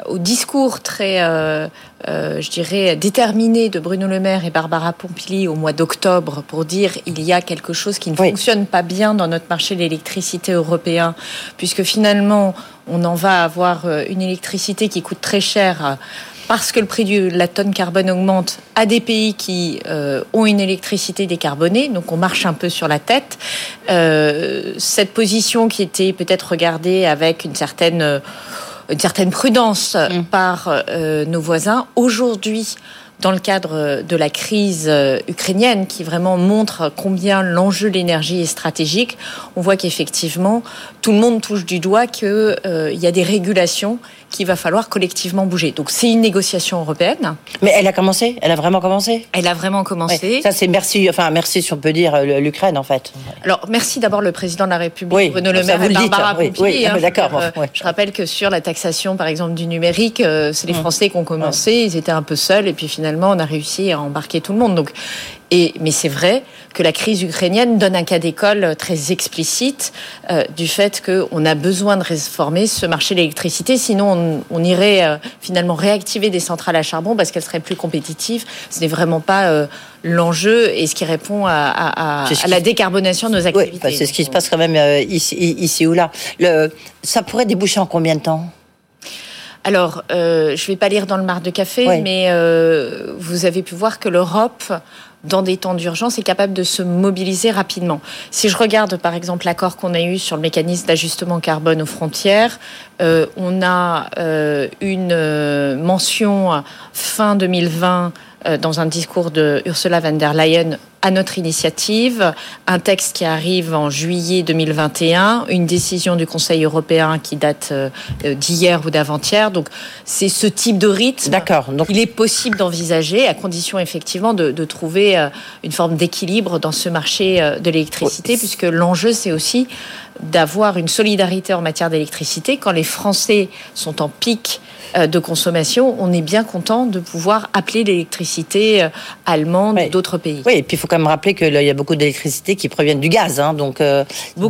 au discours très, euh, euh, je dirais, déterminé de Bruno Le Maire et Barbara Pompili au mois d'octobre pour dire il y a quelque chose qui ne fonctionne pas bien dans notre marché de l'électricité européen, puisque finalement on en va avoir euh, une électricité qui coûte très cher parce que le prix de la tonne carbone augmente à des pays qui ont une électricité décarbonée, donc on marche un peu sur la tête. cette position qui était peut-être regardée avec une certaine une certaine prudence mm. par euh, nos voisins. Aujourd'hui, dans le cadre de la crise euh, ukrainienne qui vraiment montre combien l'enjeu de l'énergie est stratégique, on voit qu'effectivement, tout le monde touche du doigt qu'il euh, y a des régulations qu'il va falloir collectivement bouger. Donc c'est une négociation européenne. Mais elle a commencé? Elle a vraiment commencé? Elle a vraiment commencé. ça c'est merci, enfin merci si on peut dire l'Ukraine en fait. Alors merci d'abord le président de la République, Bruno Le Maire et Barbara Oui, hein, d'accord. Euh, je rappelle que sur la taxation par exemple du numérique, euh, c'est les mm. Français qui ont commencé, ils étaient un peu seuls et puis finalement on a réussi à embarquer tout le monde. Donc Et, mais c'est vrai que la crise ukrainienne donne un cas d'école très explicite euh, du fait qu'on a besoin de réformer ce marché de l'électricité, sinon on, irait euh, finalement réactiver des centrales à charbon parce qu'elles seraient plus compétitives. Ce n'est vraiment pas euh, l'enjeu et ce qui répond à, la décarbonation de nos activités. Oui, c'est ce qui se passe quand même ici, ici ou là. Le, ça pourrait déboucher en combien de temps? Alors, je ne vais pas lire dans le mar de café, mais vous avez pu voir que l'Europe dans des temps d'urgence, est capable de se mobiliser rapidement. Si je regarde par exemple l'accord qu'on a eu sur le mécanisme d'ajustement carbone aux frontières, euh, on a euh, une euh, mention fin 2020 euh, dans un discours de Ursula von der Leyen à notre initiative, un texte qui arrive en juillet 2021, une décision du Conseil européen qui date d'hier ou d'avant-hier. Donc c'est ce type de rythme. D'accord. Donc il est possible d'envisager, à condition effectivement de, de trouver une forme d'équilibre dans ce marché de l'électricité, puisque l'enjeu c'est aussi d'avoir une solidarité en matière d'électricité quand les Français sont en pic euh, de consommation, on est bien content de pouvoir appeler l'électricité euh, allemande d'autres pays. Oui, et puis il faut quand même rappeler qu'il y a beaucoup d'électricité qui proviennent du gaz. Hein, donc, euh, d'où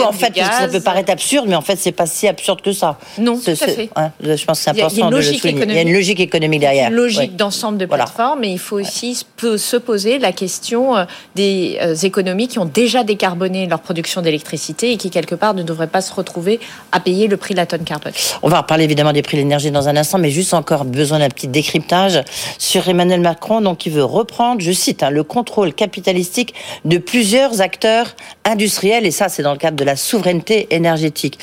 en fait, ça peut paraître absurde, mais en fait, c'est pas si absurde que ça. Non, tout à fait. Hein, je pense que c'est important de le souligner. Il y a une logique économique derrière. Une logique d'ensemble de plateformes, mais il faut aussi se poser la question des économies qui ont déjà décarboné leur production d'électricité et qui, quelque part, ne devraient pas se retrouver à payer le prix de la tonne carbone. On va reparler évidemment des prix de l'énergie dans un instant, mais juste encore besoin d'un petit décryptage sur Emmanuel Macron, donc qui veut reprendre, je cite, hein, le contrôle capitalistique de plusieurs acteurs industriels, et ça c'est dans le cadre de la souveraineté énergétique.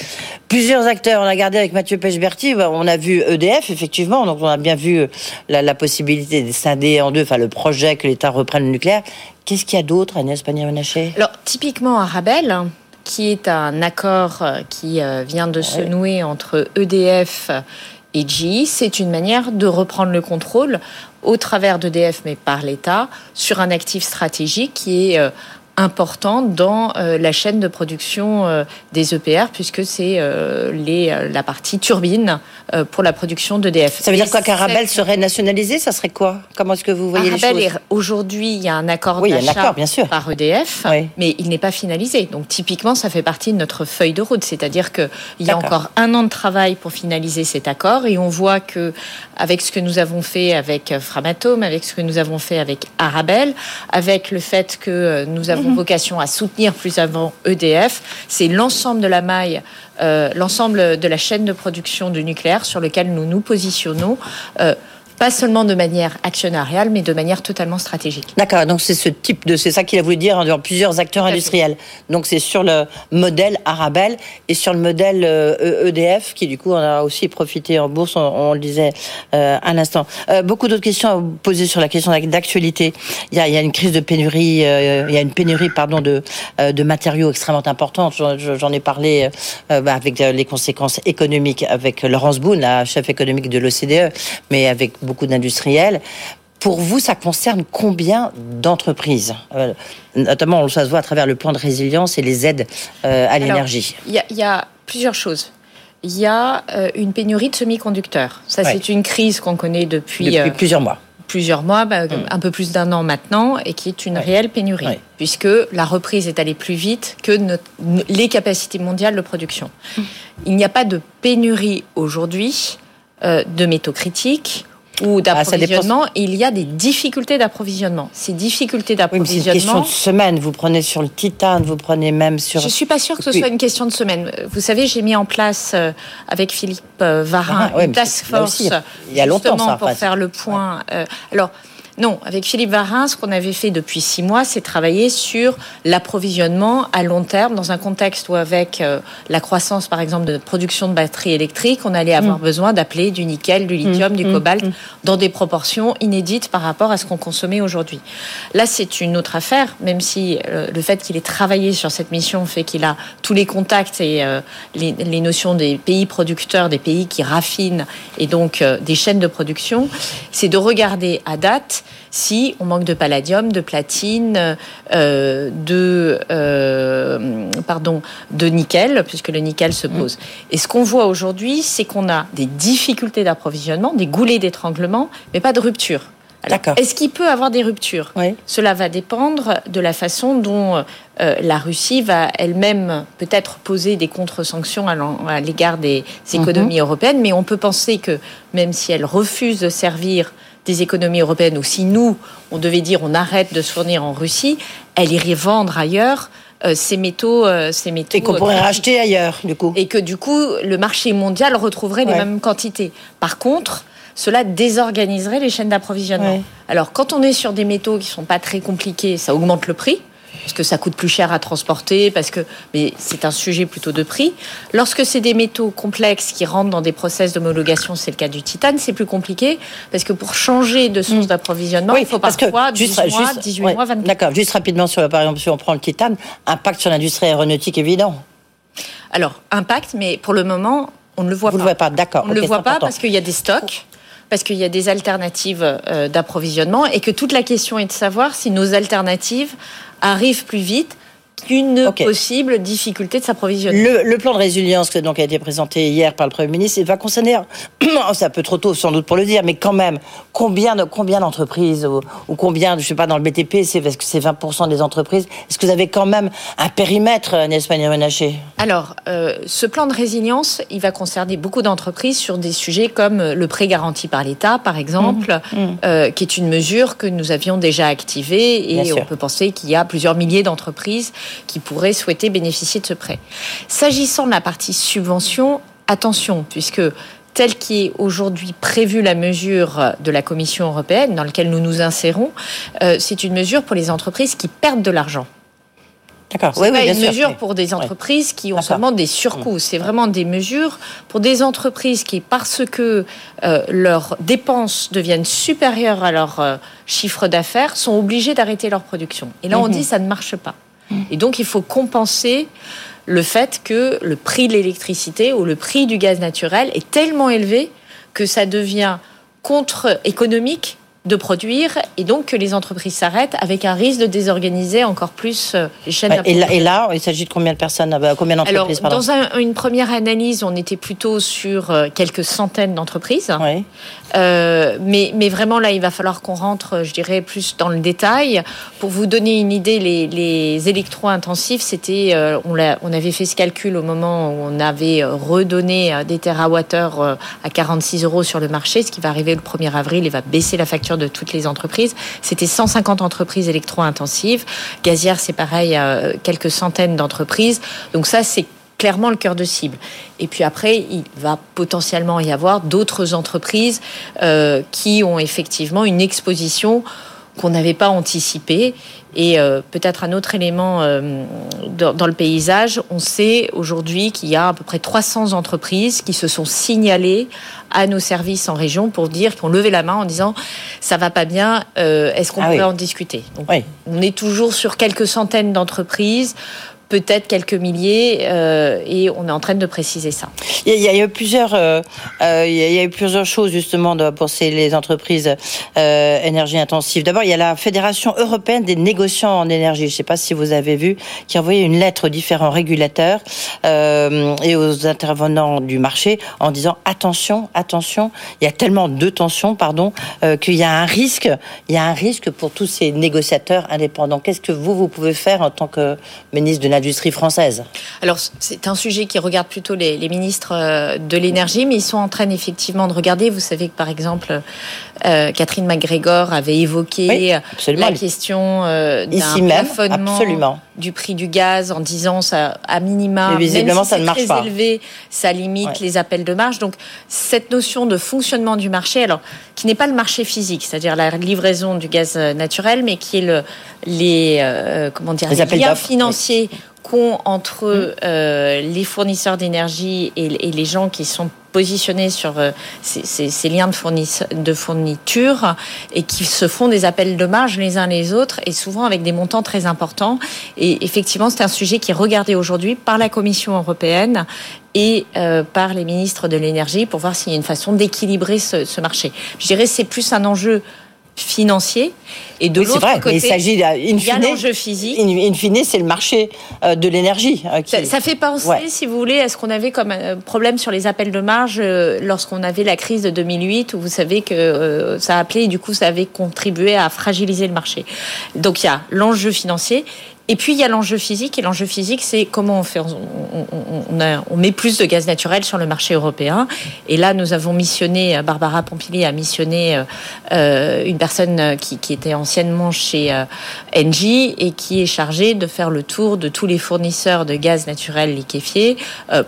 Plusieurs acteurs, on a gardé avec Mathieu Pechberti, bah, on a vu EDF effectivement, donc on a bien vu la, possibilité de scinder en deux, enfin le projet que l'État reprenne le nucléaire. Qu'est-ce qu'il y a d'autre, Agnès Pannier-Runacher? Alors, typiquement à Rabel, qui est un accord euh, qui euh, vient de se nouer entre EDF et GE, c'est une manière de reprendre le contrôle au travers d'EDF, mais par l'État, sur un actif stratégique qui est euh, important dans euh, la chaîne de production euh, des EPR puisque c'est euh, la partie turbine pour la production d'EDF. Ça veut dire quoi qu'Arabel serait nationalisé Ça serait quoi? Comment est-ce que vous voyez les choses? Aujourd'hui, il y a un accord d'achat par EDF, mais il n'est pas finalisé. Donc typiquement, ça fait partie de notre feuille de route, c'est-à-dire qu'il y a encore un an de travail pour finaliser cet accord et on voit que avec ce que nous avons fait avec Framatome, avec ce que nous avons fait avec Arabel, avec le fait que nous avons Vocation à soutenir plus avant EDF, c'est l'ensemble de la maille, euh, l'ensemble de la chaîne de production du nucléaire sur lequel nous nous positionnons. Euh, pas seulement de manière actionnariale, mais de manière totalement stratégique. D'accord, donc c'est ce type de, c'est ça qu'il a voulu dire, dans plusieurs acteurs industriels. Donc c'est sur le modèle Arabel et sur le modèle EDF, euh, e qui du coup on a aussi profité en bourse, on, le disait euh, un instant. Euh, beaucoup d'autres questions à vous poser sur la question d'actualité. Il y a, il y a une crise de pénurie, euh, il y a une pénurie, pardon, de, de matériaux extrêmement importante. J'en ai parlé bah, avec les conséquences économiques avec Laurence Boone, la chef économique de l'OCDE, mais avec beaucoup d'industriels. Pour vous, ça concerne combien d'entreprises euh, Notamment, ça se voit à travers le plan de résilience et les aides euh, à l'énergie. Il y, a plusieurs choses. Il y a euh, une pénurie de semi-conducteurs. Ça, c'est une crise qu'on connaît depuis, plusieurs mois plusieurs mois, bah, mm. un peu plus d'un an maintenant, et qui est une réelle pénurie, puisque la reprise est allée plus vite que les capacités mondiales de production. Mm. Il n'y a pas de pénurie aujourd'hui de métaux critiques ou ah, d'approvisionnement, il y a des difficultés d'approvisionnement. Ces difficultés d'approvisionnement. c'est une question de semaine. Vous prenez sur le titane, vous prenez même sur. Je suis pas sûre que ce soit une question de semaine. Vous savez, j'ai mis en place euh, avec Philippe euh, Varin ah, une task force il y a longtemps ça, pour faire le point. Euh, alors. Non, avec Philippe Varin, ce qu'on avait fait depuis six mois, c'est travailler sur l'approvisionnement à long terme dans un contexte où, avec euh, la croissance, par exemple, de production de batteries électriques, on allait avoir mm. besoin d'appeler du nickel, du lithium, mm. du mm. cobalt dans des proportions inédites par rapport à ce qu'on consommait aujourd'hui. Là, c'est une autre affaire, même si euh, le fait qu'il ait travaillé sur cette mission fait qu'il a tous les contacts et euh, les, les, notions des pays producteurs, des pays qui raffinent et donc des chaînes de production, c'est de regarder à date si on manque de palladium, de platine, euh, de euh, pardon, de nickel, puisque le nickel se pose. Et ce qu'on voit aujourd'hui, c'est qu'on a des difficultés d'approvisionnement, des goulets d'étranglement, mais pas de rupture. Est-ce qu'il peut avoir des ruptures? Cela va dépendre de la façon dont euh, la Russie va elle-même peut-être poser des contre-sanctions à l'égard des économies mhm. européennes, mais on peut penser que même si elle refuse de servir des économies européennes, ou si nous, on devait dire on arrête de se fournir en Russie, elle irait vendre ailleurs euh, ces métaux, euh, ces métaux. Et qu'on pourrait racheter ailleurs, du coup. Et que du coup, le marché mondial retrouverait les mêmes quantités. Par contre, cela désorganiserait les chaînes d'approvisionnement. Alors, quand on est sur des métaux qui sont pas très compliqués, ça augmente le prix parce que ça coûte plus cher à transporter, parce que mais c'est un sujet plutôt de prix. Lorsque c'est des métaux complexes qui rentrent dans des process d'homologation, c'est le cas du titane, c'est plus compliqué parce que pour changer de source mm. d'approvisionnement, il faut parfois 18 mois, 18 mois, 24 D'accord, juste rapidement sur par exemple si on prend le titane, impact sur l'industrie aéronautique évident. Alors, impact, mais pour le moment, on ne le voit pas. Vous ne le voyez pas, d'accord. On ne le voit pas parce qu'il y a des stocks parce qu'il y a des alternatives euh, d'approvisionnement et que toute la question est de savoir si nos alternatives arrivent plus vite qu'une possible difficulté de s'approvisionner. Le, plan de résilience qui donc a été présenté hier par le Premier ministre, il va concerner, c'est un peu trop tôt sans doute pour le dire, mais quand même, combien de combien d'entreprises ou, combien, je sais pas, dans le BTP, c'est parce que c'est 20% des entreprises. Est-ce que vous avez quand même un périmètre, n'est-ce pas, Alors, euh, ce plan de résilience, il va concerner beaucoup d'entreprises sur des sujets comme le prêt garanti par l'État, par exemple, mmh. Mmh. Euh, qui est une mesure que nous avions déjà activée et on peut penser qu'il y a plusieurs milliers d'entreprises qui pourraient souhaiter bénéficier de ce prêt. S'agissant de la partie subvention, attention, puisque telle qui est aujourd'hui prévue la mesure de la Commission européenne, dans laquelle nous nous insérons, euh, c'est une mesure pour les entreprises qui perdent de l'argent. D'accord. C'est pas une mesure pour des entreprises qui ont seulement des surcoûts. C'est vraiment des mesures pour des entreprises qui, parce que euh, leurs dépenses deviennent supérieures à leur euh, chiffre d'affaires, sont obligées d'arrêter leur production. Et là, on mhm. dit ça ne marche pas. Et donc, il faut compenser le fait que le prix de l'électricité ou le prix du gaz naturel est tellement élevé que ça devient contre-économique de produire et donc que les entreprises s'arrêtent avec un risque de désorganiser encore plus euh, les chaînes et, là, et là, il s'agit de combien de personnes, euh, combien d'entreprises Alors, dans une première analyse, on était plutôt sur euh, quelques centaines d'entreprises. Oui. Euh, mais, vraiment, là, il va falloir qu'on rentre, je dirais, plus dans le détail. Pour vous donner une idée, les, électro-intensifs, c'était, euh, on, avait fait ce calcul au moment où on avait redonné des terawattheures à 46 euros sur le marché, ce qui va arriver le 1er avril et va baisser la facture de toutes les entreprises. C'était 150 entreprises électro-intensives. Gazière, c'est pareil, quelques centaines d'entreprises. Donc ça, c'est clairement le cœur de cible. Et puis après, il va potentiellement y avoir d'autres entreprises euh, qui ont effectivement une exposition qu'on n'avait pas anticipée. Et euh, peut-être un autre élément euh, dans, le paysage, on sait aujourd'hui qu'il y a à peu près 300 entreprises qui se sont signalées à nos services en région pour dire qu'on levait la main en disant ça va pas bien, est-ce qu'on ah pourrait en discuter? Donc, On est toujours sur quelques centaines d'entreprises peut-être quelques milliers, euh, et on est en train de préciser ça. Il y a, eu plusieurs, euh, euh, il y a eu plusieurs choses justement pour les entreprises énergie intensive. D'abord, il y a la Fédération européenne des négociants en énergie. Je ne sais pas si vous avez vu, qui a envoyé une lettre aux différents régulateurs et aux intervenants du marché en disant attention, attention, il y a tellement de tensions, pardon, qu'il y a un risque, il y a un risque pour tous ces négociateurs indépendants. Qu'est-ce que vous vous pouvez faire en tant que ministre de la l'industrie française. Alors, c'est un sujet qui regarde plutôt les, ministres euh, de l'énergie, mais ils sont en train effectivement de regarder. Vous savez que, par exemple, euh, Catherine McGregor avait évoqué la question euh, d'un plafonnement du prix du gaz en disant ça à minima, visiblement, ça ne marche très élevé, ça limite les appels de marge. Donc, cette notion de fonctionnement du marché, alors qui n'est pas le marché physique, c'est-à-dire la livraison du gaz naturel, mais qui est le, les, comment dire, les, liens financiers qu'ont entre mmh. euh, les fournisseurs d'énergie et, les gens qui sont positionnés sur euh, ces, liens de, de fourniture et qui se font des appels de marge les uns les autres et souvent avec des montants très importants. Et effectivement, c'est un sujet qui est regardé aujourd'hui par la Commission européenne et euh, par les ministres de l'énergie pour voir s'il y a une façon d'équilibrer ce, ce marché. Je dirais c'est plus un enjeu financier. Et de l'autre côté, il s'agit in il y a l'enjeu physique. In, fine, c'est le marché euh, de l'énergie. Euh, ça, fait penser, si vous voulez, à ce qu'on avait comme euh, problème sur les appels de marge lorsqu'on avait la crise de 2008, où vous savez que ça a appelé et du coup ça avait contribué à fragiliser le marché. Donc il y a l'enjeu financier et puis il y a l'enjeu physique, et l'enjeu physique, c'est comment on fait. On, met plus de gaz naturel sur le marché européen. Et là, nous avons missionné, euh, Barbara Pompili a missionné euh, euh, une personne qui, était anciennement chez Engie et qui est chargée de faire le tour de tous les fournisseurs de gaz naturel liquéfié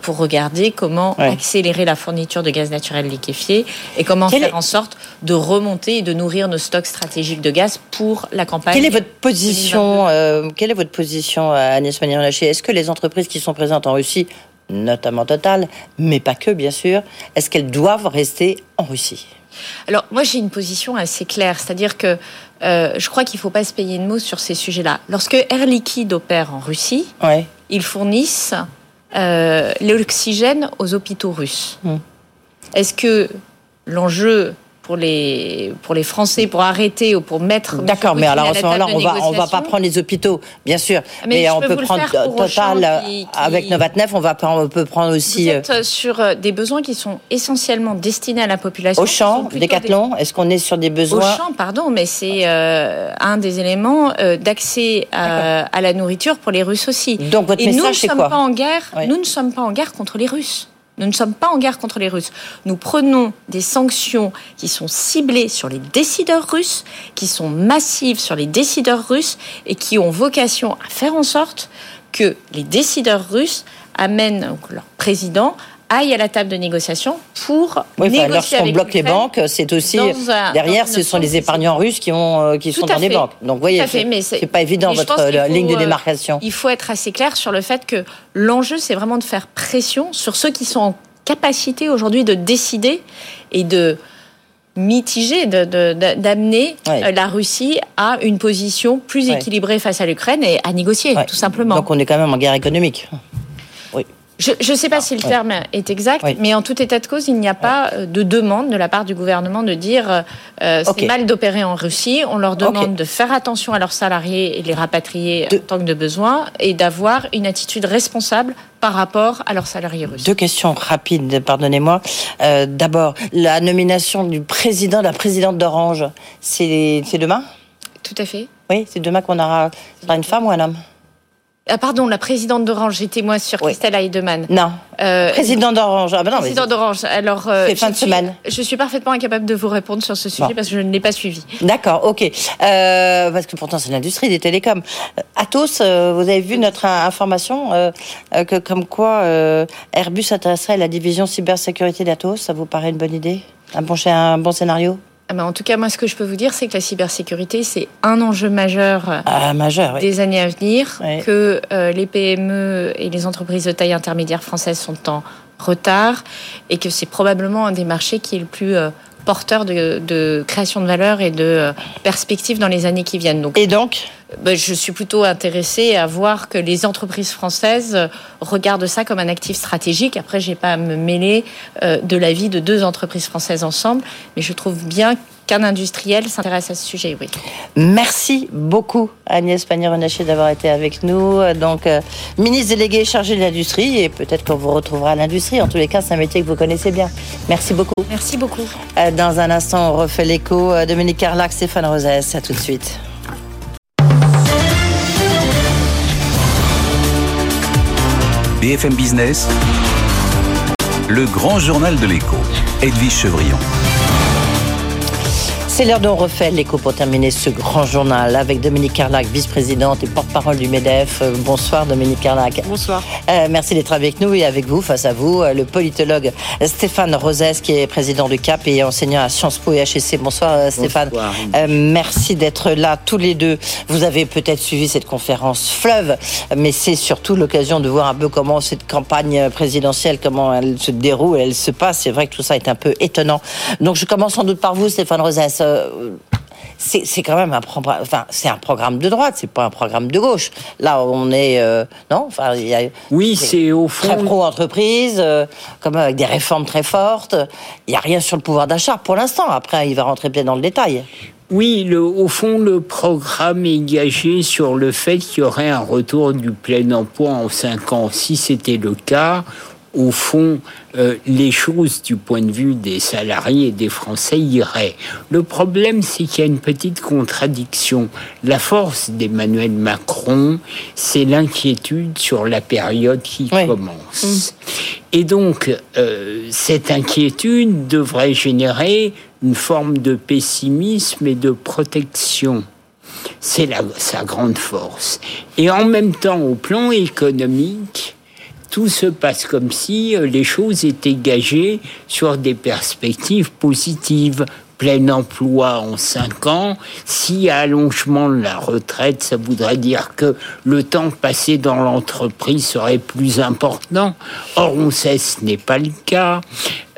pour regarder comment accélérer la fourniture de gaz naturel liquéfié et comment faire en sorte de remonter et de nourrir nos stocks stratégiques de gaz pour la campagne. Quelle est votre position Quelle est votre position, Agnès Pannier-Runacher Est-ce que les entreprises qui sont présentes en Russie, notamment Total, mais pas que bien sûr, est-ce qu'elles doivent rester en Russie? Alors moi j'ai une position assez claire, c'est-à-dire que euh, je crois qu'il ne faut pas se payer de mots sur ces sujets-là. Lorsque Air Liquide opère en Russie, ils fournissent euh, l'oxygène aux hôpitaux russes. Hmm. Est-ce que l'enjeu pour les, pour les Français pour arrêter ou pour mettre. D'accord, mais alors à ce moment-là, on va, on va pas prendre les hôpitaux, bien sûr. Mais, on peut prendre Total avec Novatnef, on, va, on peut prendre aussi. Vous êtes euh, sur euh, des besoins qui sont essentiellement destinés à la population. Au champ, Décathlon, est-ce qu'on est sur des besoins Au champ, pardon, mais c'est euh, un des éléments d'accès à, la nourriture pour les Russes aussi. Donc votre message, c'est quoi pas en guerre, Nous ne sommes pas en guerre contre les Russes. Nous ne sommes pas en guerre contre les Russes. Nous prenons des sanctions qui sont ciblées sur les décideurs russes, qui sont massives sur les décideurs russes et qui ont vocation à faire en sorte que les décideurs russes amènent leur président aille à la table de négociation pour oui, négocier lorsqu'on bloque les banques, c'est aussi derrière, ce sont les épargnants russes qui ont euh, qui sont dans les banques. Donc, vous voyez, c'est pas évident votre euh, ligne de euh, démarcation. Il faut être assez clair sur le fait que l'enjeu, c'est vraiment de faire pression sur ceux qui sont en capacité aujourd'hui de décider et de mitiger, d'amener la Russie à une position plus équilibrée face à l'Ukraine et à négocier, tout simplement. Donc on est quand même en guerre économique. Je ne sais pas si le terme est exact, mais en tout état de cause, il n'y a pas euh, de demande de la part du gouvernement de dire euh, euh c'est mal d'opérer en Russie. On leur demande de faire attention à leurs salariés et les rapatrier en tant que de besoin et d'avoir une attitude responsable par rapport à leurs salariés russes. Deux questions rapides, pardonnez-moi. Euh, D'abord, la nomination du président, de la présidente d'Orange, c'est demain? Tout à fait. Oui, c'est demain qu'on aura. Ce sera une femme ou un homme? Ah pardon, la présidente d'Orange, j'étais moi sur Christelle Heidemann. Non. Euh, présidente d'Orange. Ah ben non, présidente d'Orange. Alors, euh, c'est fin de semaine. Je suis parfaitement incapable de vous répondre sur ce sujet parce que je ne l'ai pas suivi. D'accord, ok. Euh, parce que pourtant c'est l'industrie des télécoms. Euh, Atos, euh, vous avez vu notre information que comme quoi Airbus s'intéresserait à la division cybersécurité d'Atos? Ça vous paraît une bonne idée? Un bon, un bon scénario? Ah ben, en tout cas, moi, ce que je peux vous dire, c'est que la cybersécurité, c'est un enjeu majeur, ah, majeur des années à venir, que euh, les PME et les entreprises de taille intermédiaire françaises sont en retard et que c'est probablement un des marchés qui est le plus euh, porteur de, création de valeur et de euh, perspectives dans les années qui viennent. Donc, et donc ben, Je suis plutôt intéressée à voir que les entreprises françaises regardent ça comme un actif stratégique. Après, je n'ai pas à me mêler euh, de la vie de deux entreprises françaises ensemble, mais je trouve bien qu'un industriel s'intéresse à ce sujet, oui. Merci beaucoup Agnès Pannier-Runacher d'avoir été avec nous. Donc, euh, ministre délégué chargé de l'industrie et peut-être qu'on vous retrouvera à l'industrie. En tous les cas, c'est un métier que vous connaissez bien. Merci beaucoup. Merci beaucoup. Euh, dans un instant, on refait l'écho. Euh, Dominique Carlac, Stéphane Rosès, à tout de suite. BFM Business, le grand journal de l'écho, Edwige Chevrillon. C'est l'heure dont on refait l'écho pour terminer ce grand journal avec Dominique Carlac, vice-présidente et porte-parole du MEDEF. Euh, bonsoir Dominique Carlac. Bonsoir. Euh, merci d'être avec nous et avec vous, face à vous, euh, le politologue Stéphane Rosès qui est président du CAP et enseignant à Sciences Po et HEC. Bonsoir Stéphane. Bonsoir. merci d'être là tous les deux. Vous avez peut-être suivi cette conférence fleuve, mais c'est surtout l'occasion de voir un peu comment cette campagne présidentielle, comment elle se déroule, elle se passe. C'est vrai que tout ça est un peu étonnant. Donc je commence sans doute par vous Stéphane Rosès. Euh, c'est quand même un programme, enfin, c'est un programme de droite, c'est pas un programme de gauche. Là, on est, euh, non, enfin, il y a. Oui, c'est au fond. Très pro-entreprise, euh, comme avec des réformes très fortes. Il n'y a rien sur le pouvoir d'achat pour l'instant. Après, il va rentrer bien dans le détail. Oui, le, au fond, le programme est gagé sur le fait qu'il y aurait un retour du plein emploi en cinq ans. Si c'était le cas, au fond, euh, les choses du point de vue des salariés et des Français iraient. Le problème, c'est qu'il y a une petite contradiction. La force d'Emmanuel Macron, c'est l'inquiétude sur la période qui commence. Mm. Et donc, euh, cette inquiétude devrait générer une forme de pessimisme et de protection. C'est sa grande force. Et en même temps, au plan économique, tout se passe comme si euh, les choses étaient gagées sur des perspectives positives plein emploi en 5 ans. A allongement de la retraite, ça voudrait dire que le temps passé dans l'entreprise serait plus important. Or, on sait ce n'est pas le cas.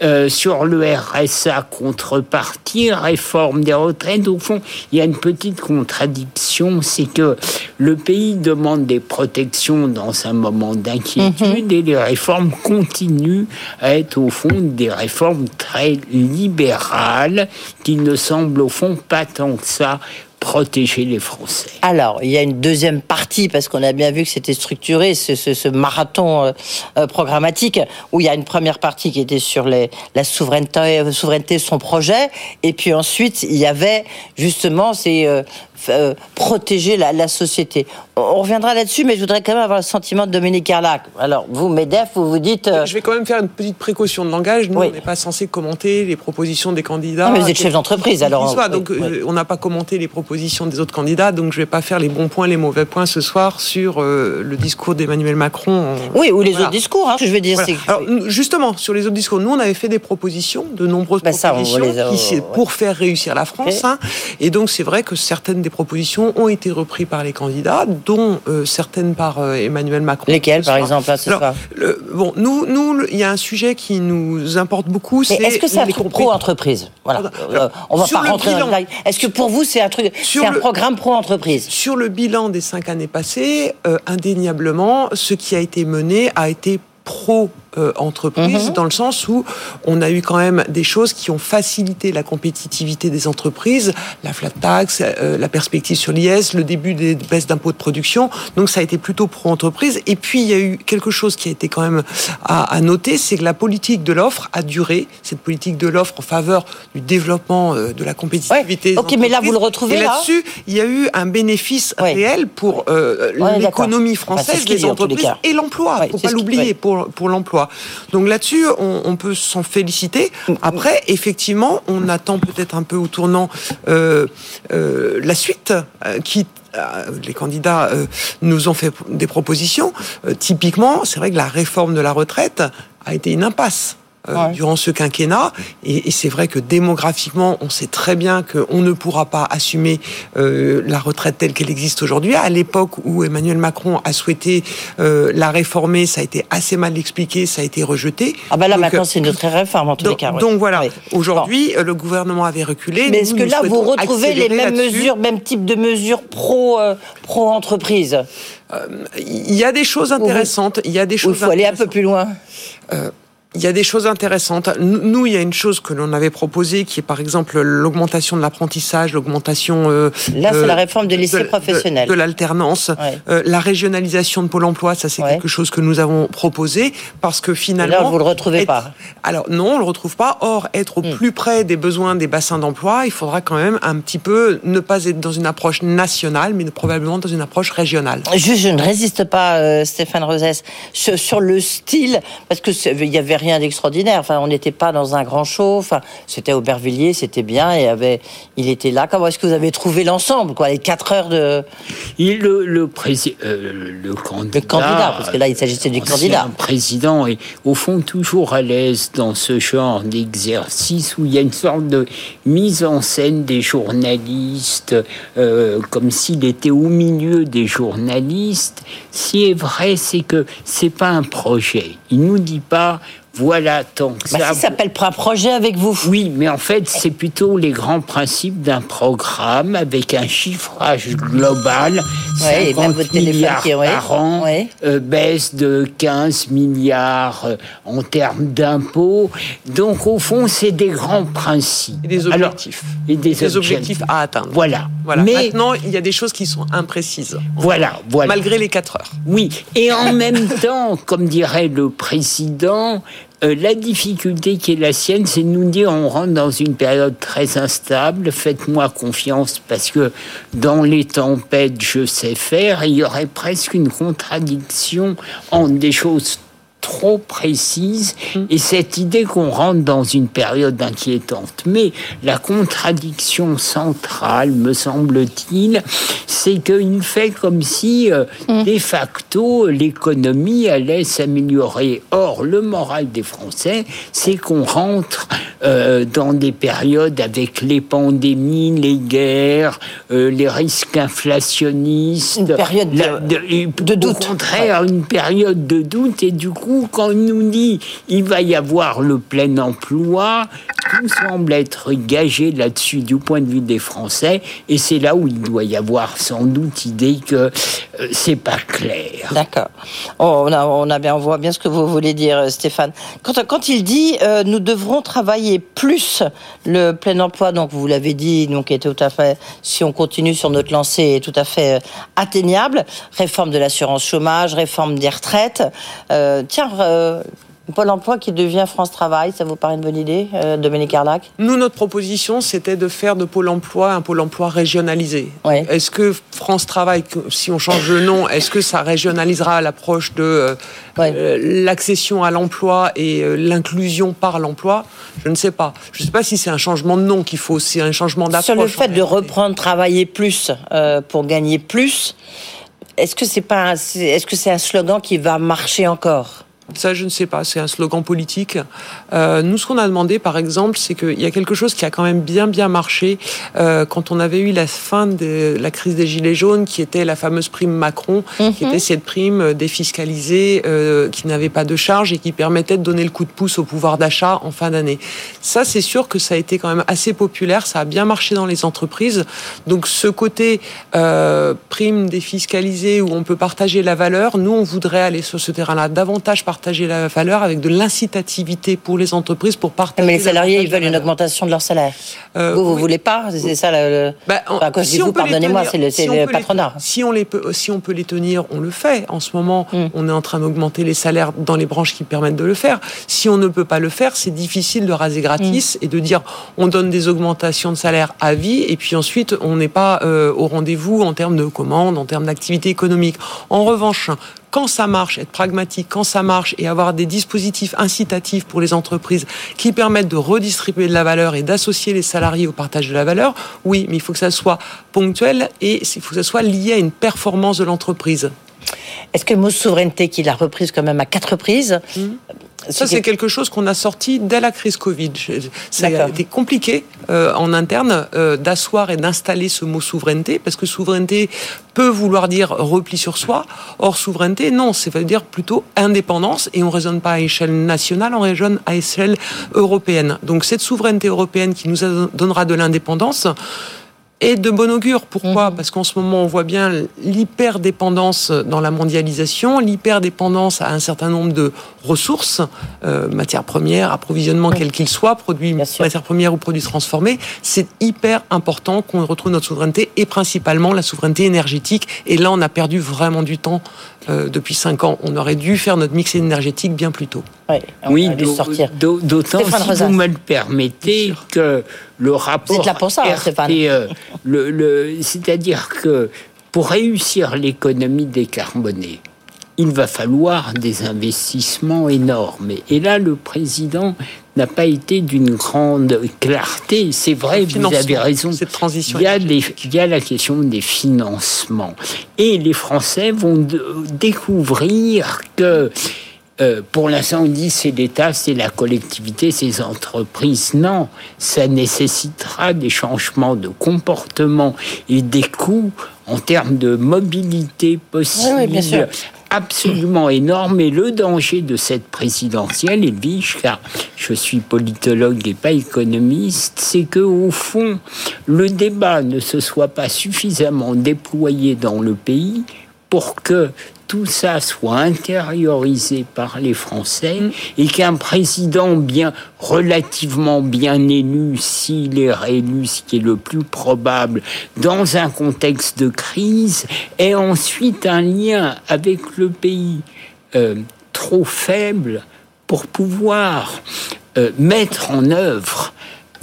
Euh, sur le RSA contrepartie, réforme des retraites, au fond, il y a une petite contradiction, c'est que le pays demande des protections dans un moment d'inquiétude mhm. et les réformes continuent à être au fond des réformes très libérales qui ne semblent au fond pas tant que ça protéger les Français. Alors, il y a une deuxième partie, parce qu'on a bien vu que c'était structuré, ce, marathon euh, euh, programmatique, où il y a une première partie qui était sur la souveraineté, son projet, et puis ensuite, il y avait justement ces euh, euh, protéger la, société. On reviendra là-dessus, mais je voudrais quand même avoir le sentiment de Dominique Carlac. Alors, vous, MEDEF, vous vous dites... Je vais quand même faire une petite précaution de langage. Nous, on n'est pas censé commenter les propositions des candidats. mais vous êtes chef d'entreprise, alors... donc, euh, on n'a pas commenté les propositions des autres candidats, donc je ne vais pas faire les bons points, les mauvais points ce soir sur euh, le discours d'Emmanuel Macron. Oui, ou les autres discours, hein, je veux dire. Alors, justement, sur les autres discours, nous, on avait fait des propositions, de nombreuses bah, propositions, pour faire réussir la France. Hein. et donc, c'est vrai que certaines des propositions ont été reprises par les candidats, dont euh, certaines par euh, Emmanuel Macron. Lesquelles, par exemple, Bon, nous, nous, il y a un sujet qui nous importe beaucoup. C'est est-ce que c'est un truc pro-entreprise Voilà. Euh, on va pas rentrer dans le. Est-ce que pour vous, c'est un truc, c'est un programme pro-entreprise Sur le bilan des cinq années passées, indéniablement, ce qui a été mené a été pro euh, entreprise, mhm. dans le sens où on a eu quand même des choses qui ont facilité la compétitivité des entreprises, la flat tax, euh, la perspective sur l'IS, le début des baisses d'impôts de production. Donc ça a été plutôt pro-entreprise. Et puis il y a eu quelque chose qui a été quand même à, noter, c'est que la politique de l'offre a duré. Cette politique de l'offre en faveur du développement euh, de la compétitivité. ok, mais là vous le retrouvez et là-dessus, il y a eu un bénéfice réel pour l'économie française, les entreprises et l'emploi. Il ne faut pas l'oublier pour pour l'emploi. Donc là-dessus, on, peut s'en féliciter. Après, effectivement, on attend peut-être un peu au tournant euh, euh, la suite euh, qui les candidats nous ont fait des propositions. typiquement, c'est vrai que la réforme de la retraite a été une impasse. Euh, durant ce quinquennat. Et, c'est vrai que démographiquement, on sait très bien qu'on ne pourra pas assumer euh, la retraite telle qu'elle existe aujourd'hui. À l'époque où Emmanuel Macron a souhaité euh, la réformer, ça a été assez mal expliqué, ça a été rejeté. Ah ben là maintenant c'est une autre réforme en tous les cas. Donc voilà, aujourd'hui le gouvernement avait reculé. Mais est-ce que là vous retrouvez les mêmes mesures, même type de mesures pro pro entreprise Il y a des choses intéressantes. Il y a des choses. Il faut aller un peu plus loin il y a des choses intéressantes. Nous, il y a une chose que l'on avait proposée, qui est par exemple l'augmentation de l'apprentissage, l'augmentation. Euh, Là, c'est la euh, réforme des lycées professionnels. De, l'alternance, euh, la régionalisation de Pôle Emploi, ça c'est quelque chose que nous avons proposé parce que finalement. Là, vous le retrouvez pas. Alors non, on le retrouve pas. Or, être au hmm. plus près des besoins des bassins d'emploi, il faudra quand même un petit peu ne pas être dans une approche nationale, mais probablement dans une approche régionale. Je, je ne résiste pas, Stéphane Rosès, sur, sur, le style, parce que il y avait rien d'extraordinaire. Enfin, on n'était pas dans un grand show. Enfin, c'était Aubervilliers, c'était bien. Et avait, il était là. Comment est-ce que vous avez trouvé l'ensemble, quoi, les quatre heures de. Il, le, le, président, euh, le candidat. Le candidat, parce que là, il s'agissait du candidat. Président est au fond toujours à l'aise dans ce genre d'exercice où il y a une sorte de mise en scène des journalistes, euh, comme s'il était au milieu des journalistes. Ce qui est vrai, c'est que c'est pas un projet. Il nous dit pas Voilà, donc bah, ça, s'appelle un projet avec vous. Oui, mais en fait, c'est plutôt les grands principes d'un programme avec un chiffrage global, ouais, 50 milliards par an, euh, baisse de 15 milliards euh, en termes d'impôts. Donc, au fond, c'est des grands principes. Et des objectifs. et des, objectifs. à atteindre. Voilà. voilà. Mais maintenant, il y a des choses qui sont imprécises. Voilà, voilà. Malgré les 4 heures. Oui, et en même temps, comme dirait le président, euh, la difficulté qui est la sienne, c'est de nous dire on rentre dans une période très instable, faites-moi confiance parce que dans les tempêtes, je sais faire. il y aurait presque une contradiction entre des choses trop précise mm. et cette idée qu'on rentre dans une période inquiétante. Mais la contradiction centrale, me semble-t-il, c'est qu'il fait comme si, euh, mm. de facto, l'économie allait s'améliorer. Or, le moral des Français, c'est qu'on rentre euh, dans des périodes avec les pandémies, les guerres, euh, les risques inflationnistes. Une période de, doute. Au contraire, une période de doute et du coup, quand on nous dit il va y avoir le plein emploi, tout semble être gagé là-dessus du point de vue des Français, et c'est là où il doit y avoir sans doute idée que euh, c'est pas clair. D'accord. Oh, on, a, on, on voit bien ce que vous voulez dire, euh, Stéphane. Quand, il dit euh, nous devrons travailler plus le plein emploi, donc vous l'avez dit, donc est tout à fait, si on continue sur notre lancée, est tout à fait atteignable. Réforme de l'assurance chômage, réforme des retraites. tiens, euh, Pôle emploi qui devient France Travail, ça vous paraît une bonne idée, euh, Dominique Arlac? Nous, notre proposition, c'était de faire de Pôle emploi un Pôle emploi régionalisé. Est-ce que France Travail, si on change le nom, est-ce que ça régionalisera l'approche de euh, l'accession à l'emploi et l'inclusion par l'emploi? Je ne sais pas. Je ne sais pas si c'est un changement de nom qu'il faut, si c'est un changement d'approche. Sur le fait de reprendre travailler plus pour gagner plus, est-ce que c'est pas, est-ce que c'est un slogan qui va marcher encore? Ça, je ne sais pas. C'est un slogan politique. Euh, nous, ce qu'on a demandé, par exemple, c'est qu'il y a quelque chose qui a quand même bien, bien marché euh, quand on avait eu la fin de la crise des Gilets jaunes, qui était la fameuse prime Macron, qui mhm. était cette prime défiscalisée, euh, qui n'avait pas de charge et qui permettait de donner le coup de pouce au pouvoir d'achat en fin d'année. Ça, c'est sûr que ça a été quand même assez populaire. Ça a bien marché dans les entreprises. Donc, ce côté euh, prime défiscalisée où on peut partager la valeur, nous, on voudrait aller sur ce terrain-là davantage par partager la valeur avec de l'incitativité pour les entreprises pour partager. Mais les salariés, ils veulent une augmentation de leur salaire. Euh, vous, vous voulez pas C'est ça le. Bah, si vous, pardonnez-moi, c'est le, patronat. si on les peut, si on peut les tenir, on le fait. En ce moment, hmm. on est en train d'augmenter les salaires dans les branches qui permettent de le faire. Si on ne peut pas le faire, c'est difficile de raser gratis hmm. et de dire on donne des augmentations de salaire à vie et puis ensuite on n'est pas euh, au rendez-vous en termes de commandes, en termes d'activité économique. En revanche, quand ça marche, être pragmatique, quand ça marche et avoir des dispositifs incitatifs pour les entreprises qui permettent de redistribuer de la valeur et d'associer les salariés au partage de la valeur, oui, mais il faut que ça soit ponctuel et il faut que ça soit lié à une performance de l'entreprise. Est-ce que le mot souveraineté, qu'il a reprise quand même à quatre reprises, mmh. Ça, c'est quelque chose qu'on a sorti dès la crise Covid. Ça a été compliqué euh, en interne euh, d'asseoir et d'installer ce mot souveraineté, parce que souveraineté peut vouloir dire repli sur soi. Or, souveraineté, non, ça veut dire plutôt indépendance, et on ne raisonne pas à échelle nationale, on raisonne à échelle européenne. Donc, cette souveraineté européenne qui nous donnera de l'indépendance, et de bon augure. Pourquoi mhm. Parce qu'en ce moment, on voit bien l'hyperdépendance dans la mondialisation, l'hyperdépendance à un certain nombre de ressources, euh, matières premières, approvisionnement quel qu'il soit, produits, matières premières ou produits transformés. C'est hyper important qu'on retrouve notre souveraineté et principalement la souveraineté énergétique. Et là, on a perdu vraiment du temps euh, depuis cinq ans. On aurait dû faire notre mix énergétique bien plus tôt. oui, d'autant si vous me le permettez que le rapport là pour ça, RTE, le, le, c'est-à-dire que pour réussir l'économie décarbonée, il va falloir des investissements énormes. Et là, le président n'a pas été d'une grande clarté. C'est vrai, vous avez raison. Cette transition il y, a il y a la question des financements. Et les Français vont découvrir que euh, pour l'instant, on dit c'est l'État, c'est la collectivité, c'est les entreprises. Non, ça nécessitera des changements de comportement et des coûts en termes de mobilité possible absolument énorme. Et le danger de cette présidentielle, Edwige, car je suis politologue et pas économiste, c'est que au fond, le débat ne se soit pas suffisamment déployé dans le pays pour que tout ça soit intériorisé par les Français mm. et qu'un président bien relativement bien élu, s'il est réélu, ce qui est le plus probable, dans un contexte de crise, ait ensuite un lien avec le pays euh, trop faible pour pouvoir euh, mettre en œuvre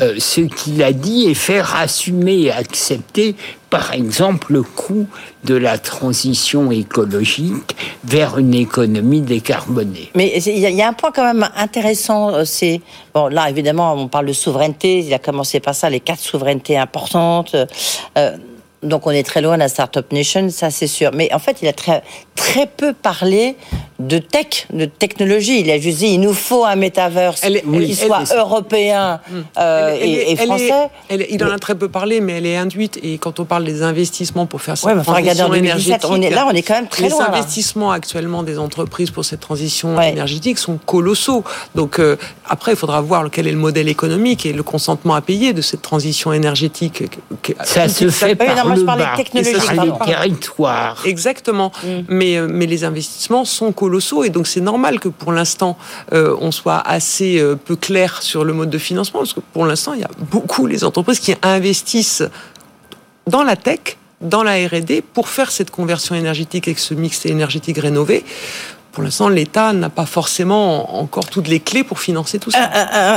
euh, ce qu'il a dit et faire assumer et accepter, par exemple, le coût de la transition écologique vers une économie décarbonée. Mais il y a un point quand même intéressant, euh, c'est bon là évidemment on parle de souveraineté, il a commencé par ça, les quatre souverainetés importantes. Euh, donc on est très loin de la Startup Nation, ça c'est sûr. Mais en fait, il a très, très peu parlé de tech, de technologie. Il a juste dit il nous faut un metaverse qui soit européen et, français. il en a très peu parlé, mais elle est induite. Et quand on parle des investissements pour faire cette ouais, transition énergétique, on est, là, on est quand même très loin. Les investissements actuellement des entreprises pour cette transition énergétique sont colossaux. Donc euh, après, il faudra voir quel est le modèle économique et le consentement à payer de cette transition énergétique. Ça se fait par le bas, les territoires. Exactement. Mm. Mais, euh, mais les investissements sont colossaux et donc c'est normal que pour l'instant euh, on soit assez euh, peu clair sur le mode de financement parce que pour l'instant il y a beaucoup les entreprises qui investissent dans la tech, dans la R&D pour faire cette conversion énergétique avec ce mix énergétique rénové pour l'instant, l'État n'a pas forcément encore toutes les clés pour financer tout ça.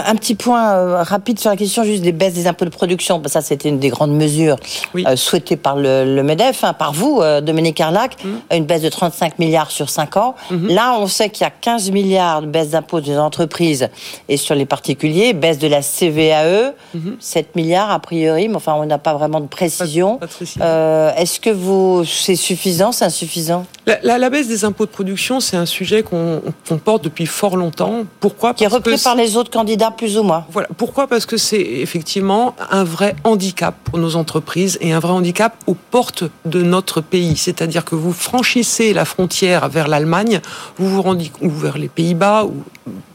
Un, petit point euh, rapide sur la question juste des baisses des impôts de production. Ça, c'était une des grandes mesures euh, souhaitées par le, MEDEF, hein, par vous, euh, Dominique Arlac, mmh. une baisse de 35 milliards sur 5 ans. Mmh. Là, on sait qu'il y a 15 milliards de baisse d'impôts des entreprises et sur les particuliers, baisse de la CVAE, 7 mmh. milliards a priori, mais enfin, on n'a pas vraiment de précision. Est-ce que vous, c'est suffisant, c'est insuffisant? La, la, baisse des impôts de production, c'est un un sujet qu'on porte depuis fort longtemps. Pourquoi Qui est repris par les autres candidats plus ou moins. Voilà. Pourquoi Parce que c'est effectivement un vrai handicap pour nos entreprises et un vrai handicap aux portes de notre pays. C'est-à-dire que vous franchissez la frontière vers l'Allemagne, vous vous rendez ou vers les Pays-Bas ou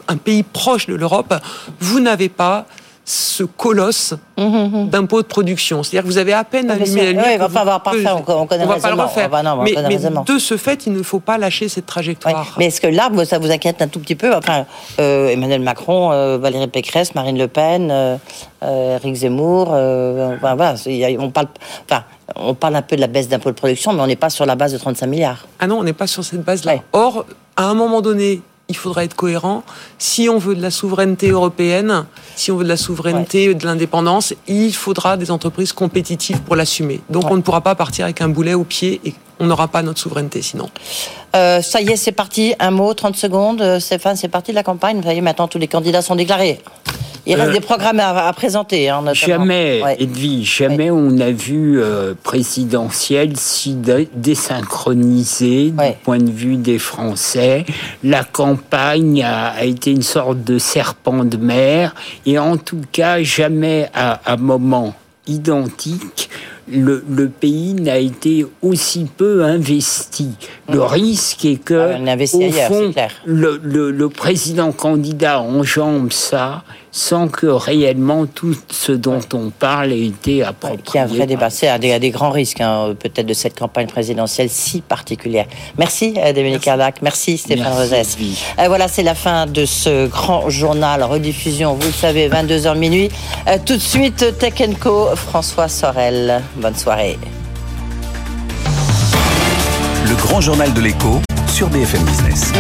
un pays proche de l'Europe, vous n'avez pas ce colosse mmh, d'impôts de production. C'est-à-dire que vous avez à peine allumé la lumière. va pas avoir parfait, on, connaît va pas le refaire. mais, de ce fait, il ne faut pas lâcher cette trajectoire. Mais est-ce que là, ça vous inquiète un tout petit peu Enfin, euh, Emmanuel Macron, euh, Valérie Pécresse, Marine Le Pen, euh, Eric Zemmour, voilà, on parle, enfin, on parle un peu de la baisse d'impôts de production, mais on n'est pas sur la base de 35 milliards. Ah non, on n'est pas sur cette base-là. Or, à un moment donné, il faudra être cohérent. Si on veut de la souveraineté européenne, si on veut de la souveraineté, de l'indépendance, il faudra des entreprises compétitives pour l'assumer. Donc on ne pourra pas partir avec un boulet au pied et on n'aura pas notre souveraineté sinon. Euh, ça y est, c'est parti. Un mot, 30 secondes. Euh, Stéphane, c'est parti de la campagne. Vous maintenant tous les candidats sont déclarés. Il reste euh, des programmes à, présenter. Hein, jamais, Edwige, jamais on a vu euh, présidentiel si désynchronisé du point de vue des Français. La campagne a, été une sorte de serpent de mer et en tout cas jamais à un moment identique le, le, pays n'a été aussi peu investi. Le risque est que, au fond, le, le, le, président candidat enjambe ça sans que réellement tout ce dont on parle ait été approprié. Qui a un vrai débat. C'est à des, des, grands risques, hein, peut-être, de cette campagne présidentielle si particulière. Merci, euh, Dominique Arlac. Merci, Stéphane Rosès. Euh, voilà, c'est la fin de ce grand journal. Rediffusion, vous le savez, 22h minuit. Euh, tout de suite, Tech Co, François Sorel. Bonne soirée. Le grand journal de l'écho sur BFM Business.